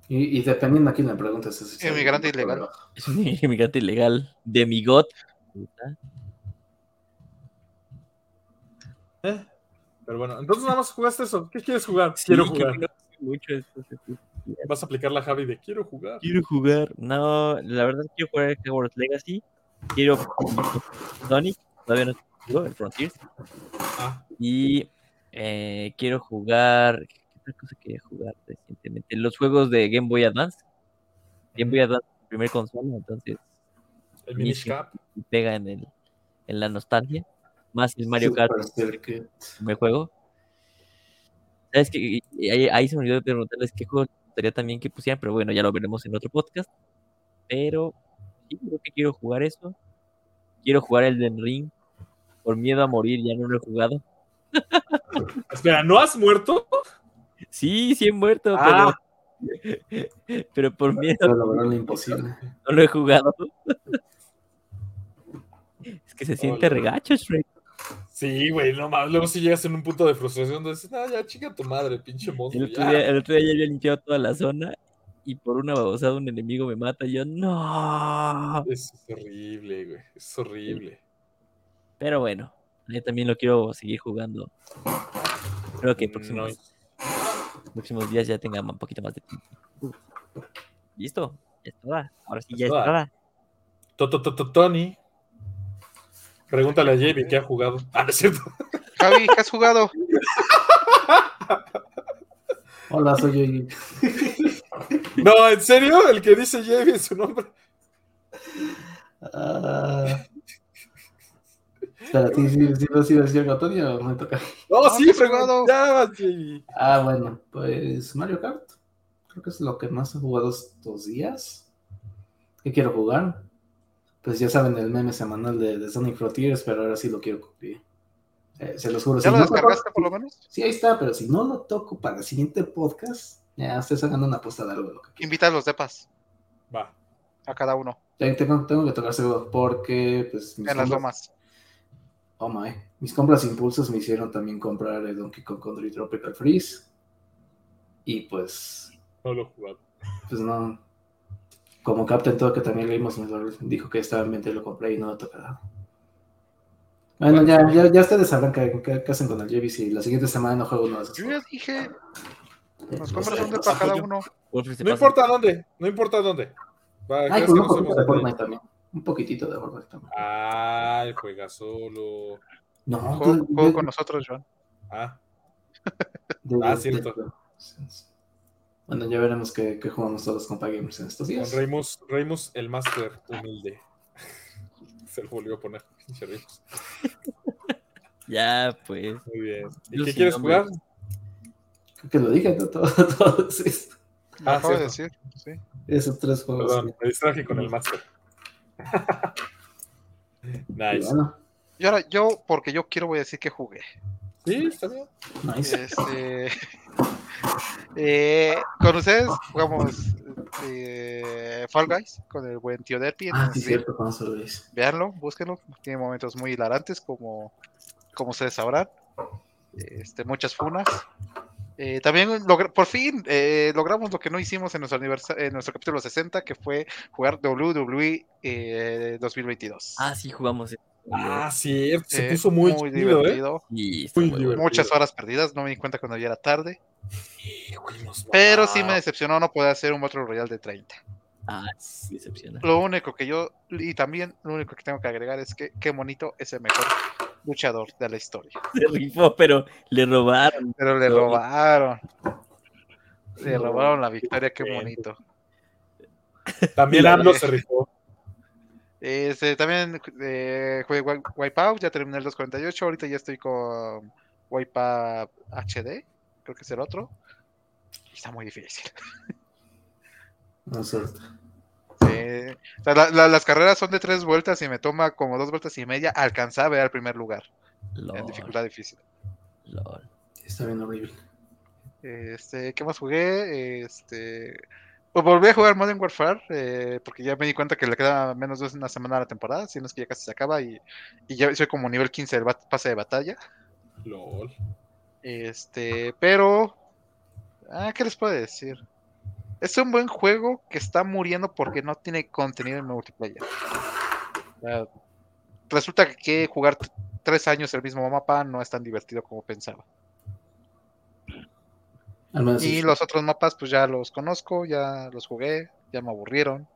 S2: Y, y dependiendo a quién le preguntes, es
S4: Inmigrante ilegal.
S3: es un inmigrante ilegal. Demigot.
S1: ¿eh? Pero bueno, entonces nada más jugaste eso. ¿Qué quieres jugar? quiero jugar.
S3: mucho esto, sí.
S1: Vas a aplicar la Javi de quiero jugar.
S3: Quiero jugar. No, la verdad quiero jugar Hogwarts Legacy. Quiero Sonic. Todavía no tengo el Frontiers.
S1: Ah,
S3: Y eh, quiero jugar. ¿Qué otra cosa quería jugar recientemente? Los juegos de Game Boy Advance. Game Boy Advance, primer consola, entonces
S1: el Minish Cap.
S3: pega en, el, en la nostalgia. Más el Mario Kart, primer juego. ¿Sabes qué? Y Ahí, ahí se me olvidó preguntarles qué juego gustaría también que pusieran, pero bueno, ya lo veremos en otro podcast. Pero sí, creo que quiero jugar eso. Quiero jugar el Den Ring. Por miedo a morir, ya no lo he jugado.
S1: Espera, ¿no has muerto?
S3: Sí, sí he muerto,
S1: Ah.
S3: pero. Pero por miedo
S2: Pero imposible.
S3: no lo he jugado. Es que se siente
S1: Hola.
S3: regacho, Shrek.
S1: Sí, güey, no mames. Luego si llegas en un punto de frustración donde dices, ah, ya, chica tu madre, pinche
S3: El
S1: monstruo.
S3: otro,
S1: ya".
S3: día, el otro día ya había limpiado toda la zona y por una babosada un enemigo me mata. Y yo, no.
S1: Es horrible, güey. Es horrible.
S3: Pero bueno, yo también lo quiero seguir jugando. Creo que
S1: No,
S3: próximos, próximos días ya tenga un poquito más de tiempo. Listo, ya está. Ahora sí, ya está.
S1: To- to- to- to- Tony. Pregúntale a Jamie qué ha jugado. Ah, no es cierto.
S4: Javi, ¿qué has jugado?
S2: Hola, soy yo.
S1: No, ¿en serio? El que dice Jamie en su nombre.
S2: Ah. Espera, ¿sí, sí, sí, sí, sí, sí, Antonio, me toca.
S1: No, sí, Jamie.
S2: Ah, bueno, pues Mario Kart. Creo que es lo que más he jugado estos días. ¿Qué quiero jugar? Pues ya saben el meme semanal de, de Sonic Frontiers, pero ahora sí lo quiero cumplir. Eh, se los juro.
S4: ¿Ya
S2: si
S4: lo
S2: no
S4: descargaste por lo menos?
S2: Sí, ahí está, pero si no lo toco para el siguiente podcast, ya ustedes hagan una apuesta de algo.
S4: Invita a los depas,
S1: Va.
S4: a cada uno,
S2: Ya Tengo, tengo que tocar seguro porque pues, mis
S4: en las
S2: compras-
S4: lomas.
S2: Oh my. Mis compras impulsos me hicieron también comprar el Donkey Kong Country Tropical Freeze. Y pues,
S1: No lo he jugado.
S2: pues no. Como Captain Toad, que también leímos, dijo que estaba en mente, lo compré y no lo tocaba. Bueno, ya, ya, ya ustedes sabrán qué, hacen con el JVC. Si la siguiente semana no juego uno de esos.
S4: Yo ya dije,
S2: Eh,
S4: nos compras
S2: sé,
S4: un
S2: lo
S4: depa
S2: sé.
S4: cada uno.
S1: No importa dónde. No importa dónde. Va,
S2: Ay, pues un poquito de
S1: de-
S2: Fortnite también. Un poquitito de Fortnite también.
S1: Ay, juega solo.
S2: No,
S4: Juego,
S2: de-
S4: juego
S2: de-
S4: con nosotros, Joan.
S1: Ah,
S2: de-
S1: Ah,
S2: de-
S1: cierto.
S2: Bueno, ya veremos qué, qué jugamos todos los compa gamers en estos
S1: con
S2: días.
S1: Reimus, Reimus el Master humilde. Se lo volvió a poner, pinche Reimus.
S3: Ya, pues.
S1: Muy bien. ¿Y qué quieres jugar?
S2: Creo que lo dije, ¿no? todo, todo es esto.
S1: Ah,
S4: acabo de decir, sí.
S2: Esos tres juegos.
S1: Perdón, me distraje con el Master.
S2: Y
S1: nice.
S2: bueno,
S4: Y ahora yo, porque yo quiero, voy a decir que jugué.
S1: Sí, está bien.
S2: nice.
S4: Este, eh, con ustedes jugamos eh, Fall Guys con el buen tío Derpy.
S2: Ah, sí, cierto, cuando se lo veis.
S4: Véanlo, búsquenlo. Tiene momentos muy hilarantes, como, como ustedes sabrán. Este, muchas funas. Eh, también logra- por fin eh, logramos lo que no hicimos en nuestro, en nuestro capítulo 60, que fue jugar WWE eh, 2022.
S3: Ah, sí, jugamos.
S1: Ah, cierto. Se
S4: Eh,
S1: puso muy, chido, ¿eh?
S4: divertido.
S3: Sí, está
S1: Muy divertido.
S4: Muchas horas perdidas, no me di cuenta cuando ya era tarde.
S1: Sí, güey, nos
S4: Pero sí me decepcionó no poder hacer un Battle Royale de 30.
S3: Ah, sí, decepciona.
S4: Lo único que yo, y también lo único que tengo que agregar es que qué bonito es el mejor luchador de la historia.
S3: Se rifó, pero le robaron.
S4: Pero le robaron. Le robaron la victoria, qué bonito.
S1: También
S4: Eh,
S1: AMLO se rifó.
S4: Este, también eh, jugué Wi- Wipeout, ya terminé el 248, ahorita ya estoy con Wipeout HD, creo que es el otro. Y está muy difícil.
S2: No sé.
S4: Sí. O sea, la- la- las carreras son de tres vueltas y me toma como dos vueltas y media alcanzar a ver al primer lugar en dificultad difícil.
S3: lol.
S2: Está bien horrible.
S4: Este, ¿qué más jugué? Este, pues volví a jugar Modern Warfare eh, porque ya me di cuenta que le queda menos de una semana a la temporada, si no es que ya casi se acaba y, y ya soy como nivel 15 del pase de batalla.
S1: LOL.
S4: Este, pero, ah, ¿qué les puedo decir? Es un buen juego que está muriendo porque no tiene contenido en multiplayer. Resulta que jugar tres años el mismo mapa no es tan divertido como pensaba.
S2: Al menos
S4: Y
S2: sí.
S4: los otros mapas, pues ya los conozco, ya los jugué, ya me aburrieron.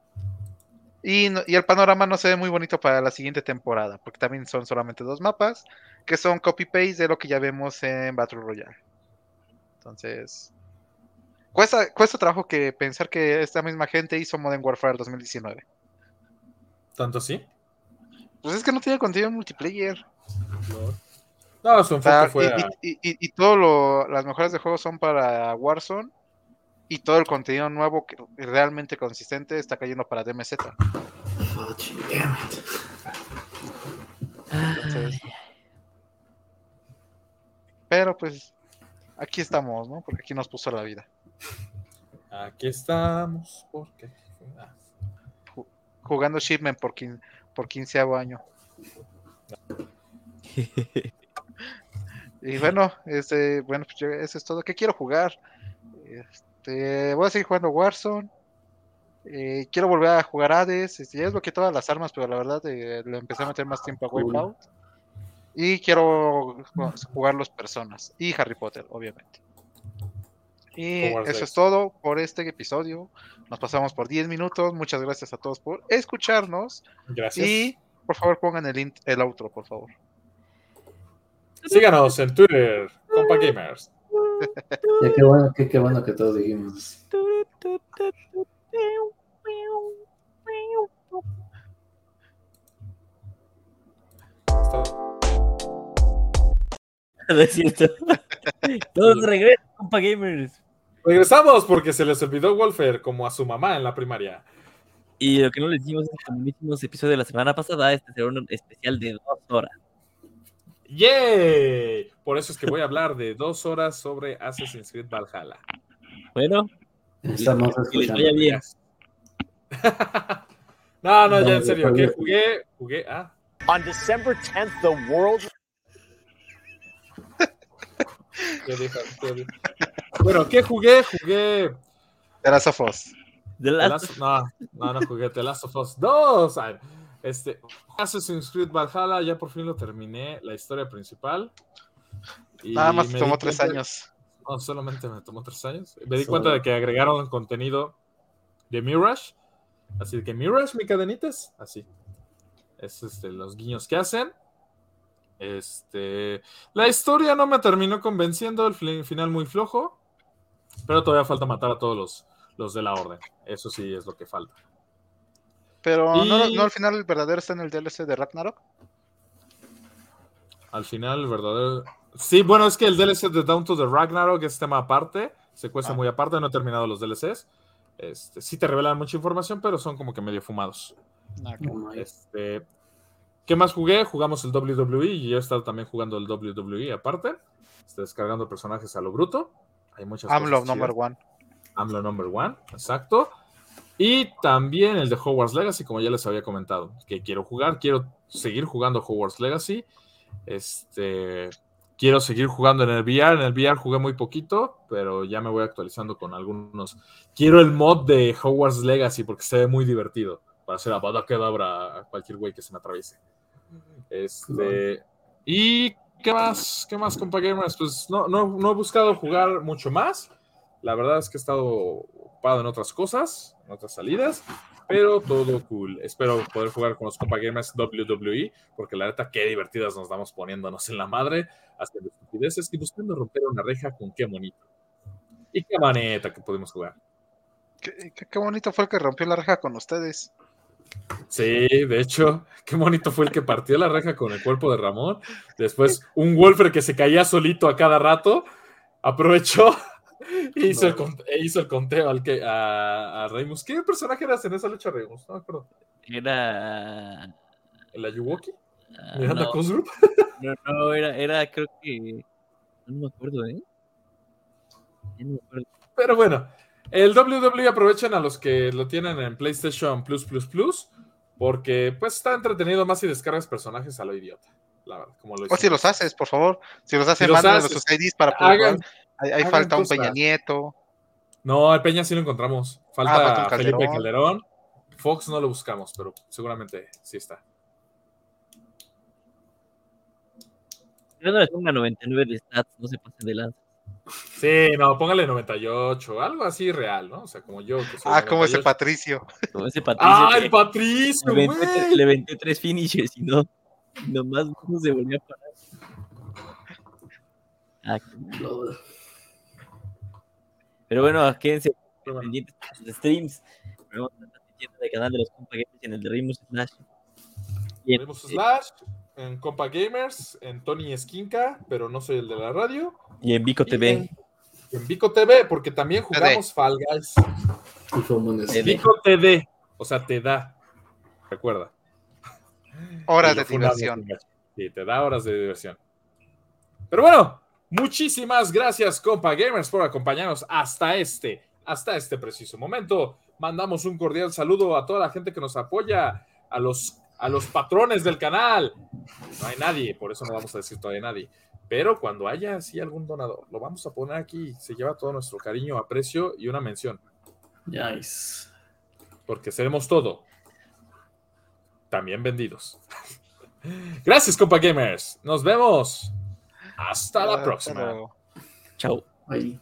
S4: Y, no- y el panorama no se ve muy bonito para la siguiente temporada, porque también son solamente dos mapas, que son copy-paste de lo que ya vemos en Battle Royale. Entonces, cuesta, cuesta trabajo que pensar que esta misma gente hizo Modern Warfare 2019.
S1: ¿Tanto así?
S4: Pues es que no tiene contenido en multiplayer.
S1: LOL. No, su enfoque fue a-
S4: y, y, y, y todo lo, las mejoras de juego son para Warzone y todo el contenido nuevo que realmente consistente está cayendo para DMZ.
S2: Oh.
S4: Entonces, pero pues aquí estamos, ¿no? Porque aquí nos puso la vida.
S1: Aquí estamos, porque... ah,
S4: Jugando Shipment por, quin, por quinceavo año. Y bueno, este, bueno, pues yo- eso es todo. ¿Qué quiero jugar? Este, voy a seguir jugando Warzone. Eh, quiero volver a jugar Hades. Este, ya desbloqueé todas las armas, pero la verdad eh, le empecé a meter más tiempo a
S2: Cool.
S4: Wipeout. Y quiero ju- jugar los personas. Y Harry Potter, obviamente. Y eso es todo por este episodio. Nos pasamos por 10 minutos. Muchas gracias a todos por escucharnos.
S1: Gracias.
S4: Y por favor pongan el, el outro, por favor.
S1: Síganos en Twitter, Compa Gamers.
S2: Ya qué bueno, qué, qué bueno que todos dijimos.
S3: No es cierto. Todos regresan, compa gamers.
S1: Regresamos porque se les olvidó Wolfer como a su mamá en la primaria.
S3: Y lo que no les dijimos es que como hicimos episodio de la semana pasada, este será un especial de dos horas.
S1: ¡Yay! Por eso es que voy a hablar de dos horas sobre Assassin's Creed Valhalla.
S3: Bueno,
S2: Estamos escuchando.
S1: no, no, ya en serio, que jugué, jugué, ah,
S5: On December 10th, the world
S1: ¿qué dije? ¿Qué dije? Bueno, ¿qué jugué? Jugué
S4: The Last of Us.
S3: The
S1: The
S3: Last-
S1: Last- no, no, no jugué The Last of Us 2. Este, Assassin's Creed Valhalla, ya por fin lo terminé, la historia principal. Y
S4: Nada más
S1: me
S4: te tomó tres
S1: cuenta-
S4: años.
S1: No, solamente me tomó tres años. Me di
S2: Solo.
S1: cuenta de que agregaron contenido de Mirage. Así que Mirage, mi cadenitas. Así. Es este, los guiños que hacen. Este. La historia no me terminó convenciendo. El fi- final muy flojo. Pero todavía falta matar a todos los, los de la orden. Eso sí es lo que falta.
S4: Pero no,
S1: Y-
S4: no al final el verdadero está en el DLC de Ragnarok.
S1: Al final, el verdadero. Sí, bueno, es que el DLC de Down to the Ragnarok es tema aparte, secuencia
S4: Ah.
S1: muy aparte, no he terminado los DLCs. Este, sí te revelan mucha información, pero son como que medio fumados.
S4: Ah.
S1: Este, ¿Qué más jugué? Jugamos el WWE y yo he estado también jugando el WWE aparte. Estoy descargando personajes a lo bruto. Hay muchas
S4: AMLO
S1: cosas
S4: number one.
S1: AMLO number one, exacto. Y también el de Hogwarts Legacy, como ya les había comentado, que quiero jugar, quiero seguir jugando Hogwarts Legacy. Este, quiero seguir jugando en el VR. En el VR jugué muy poquito, pero ya me voy actualizando con algunos. Quiero el mod de Hogwarts Legacy porque se ve muy divertido para hacer a Kedavra a cualquier güey que se me atraviese. Este, y ¿qué más? ¿Qué más, compa gamers? Pues no, no, no he buscado jugar mucho más. La verdad es que he estado ocupado en otras cosas, en otras salidas, pero todo cool. Espero poder jugar con los compa gamers WWE, porque la neta, qué divertidas nos damos poniéndonos en la madre, haciendo estupideces y buscando romper una reja con qué bonito. Y qué maneta que pudimos jugar.
S4: Qué, qué- qué bonito fue el que rompió la reja con ustedes.
S1: Sí, de hecho, qué bonito fue el que partió la reja con el cuerpo de Ramón. Después, un Wolfer que se caía solito a cada rato, aprovechó e hizo, el, con- e hizo el conteo al que, a, a Reimus. ¿Qué personaje eras en esa lucha, Reimus? No me acuerdo.
S3: Era.
S1: ¿El Ayuwoki?
S3: ah,
S1: ¿Miranda
S3: no,
S1: Cosgroup?
S3: no, no, era, era, creo que. No me acuerdo, ¿eh? Ya no me acuerdo.
S1: Pero bueno, el WWE aprovechen a los que lo tienen en PlayStation Plus Plus Plus, porque pues está entretenido más si descargas personajes a lo idiota. La verdad, como lo
S4: O si los haces, por favor. Si los haces,
S1: Si los haces,
S4: sus IDs para poder
S1: hagan-.
S4: Ahí, falta un. Peña Nieto.
S1: No, el Peña sí lo encontramos. Falta,
S4: Ah,
S1: Felipe
S4: Calderón.
S1: Calderón. Fox no lo buscamos, pero seguramente sí está.
S3: Yo no les ponga 99 de stats, no se pasen de lanza.
S1: Sí, no, póngale 98, algo así real, ¿no? O sea, como yo. Que soy
S4: Ah, como ese
S1: 98.
S4: Patricio.
S3: Como ese Patricio.
S1: ¡Ah, el Patricio,
S3: le,
S1: güey!
S3: le venté tres finishes y no. Nomás no se volvió a parar. Ah,
S2: Lo-
S3: pero bueno, quédense pendientes de los streams. Vamos a en el canal de los Compa Gamers y en el de Rimus Slash. Eh,
S1: Slash en Compa Gamers, en Tony Esquinca, pero no soy el de la radio.
S3: Y en Vico
S1: y
S3: TV.
S1: En, en Vico TV, porque también jugamos Fall Guys. Vico TV, o sea, te da. Recuerda.
S4: Horas de diversión.
S1: en. Sí, te da horas de diversión. Pero bueno, muchísimas gracias, compa gamers, por acompañarnos hasta este, hasta este preciso momento. Mandamos un cordial saludo a toda la gente que nos apoya, a los, a los patrones del canal. No hay nadie, por eso no vamos a decir todavía nadie. Pero cuando haya así algún donador, lo vamos a poner aquí. Se lleva todo nuestro cariño, aprecio y una mención,
S2: Nice.
S1: porque seremos todo. También vendidos. Gracias, compa gamers. Nos vemos. Hasta la próxima.
S4: pero-
S3: Chao.
S2: Ahí.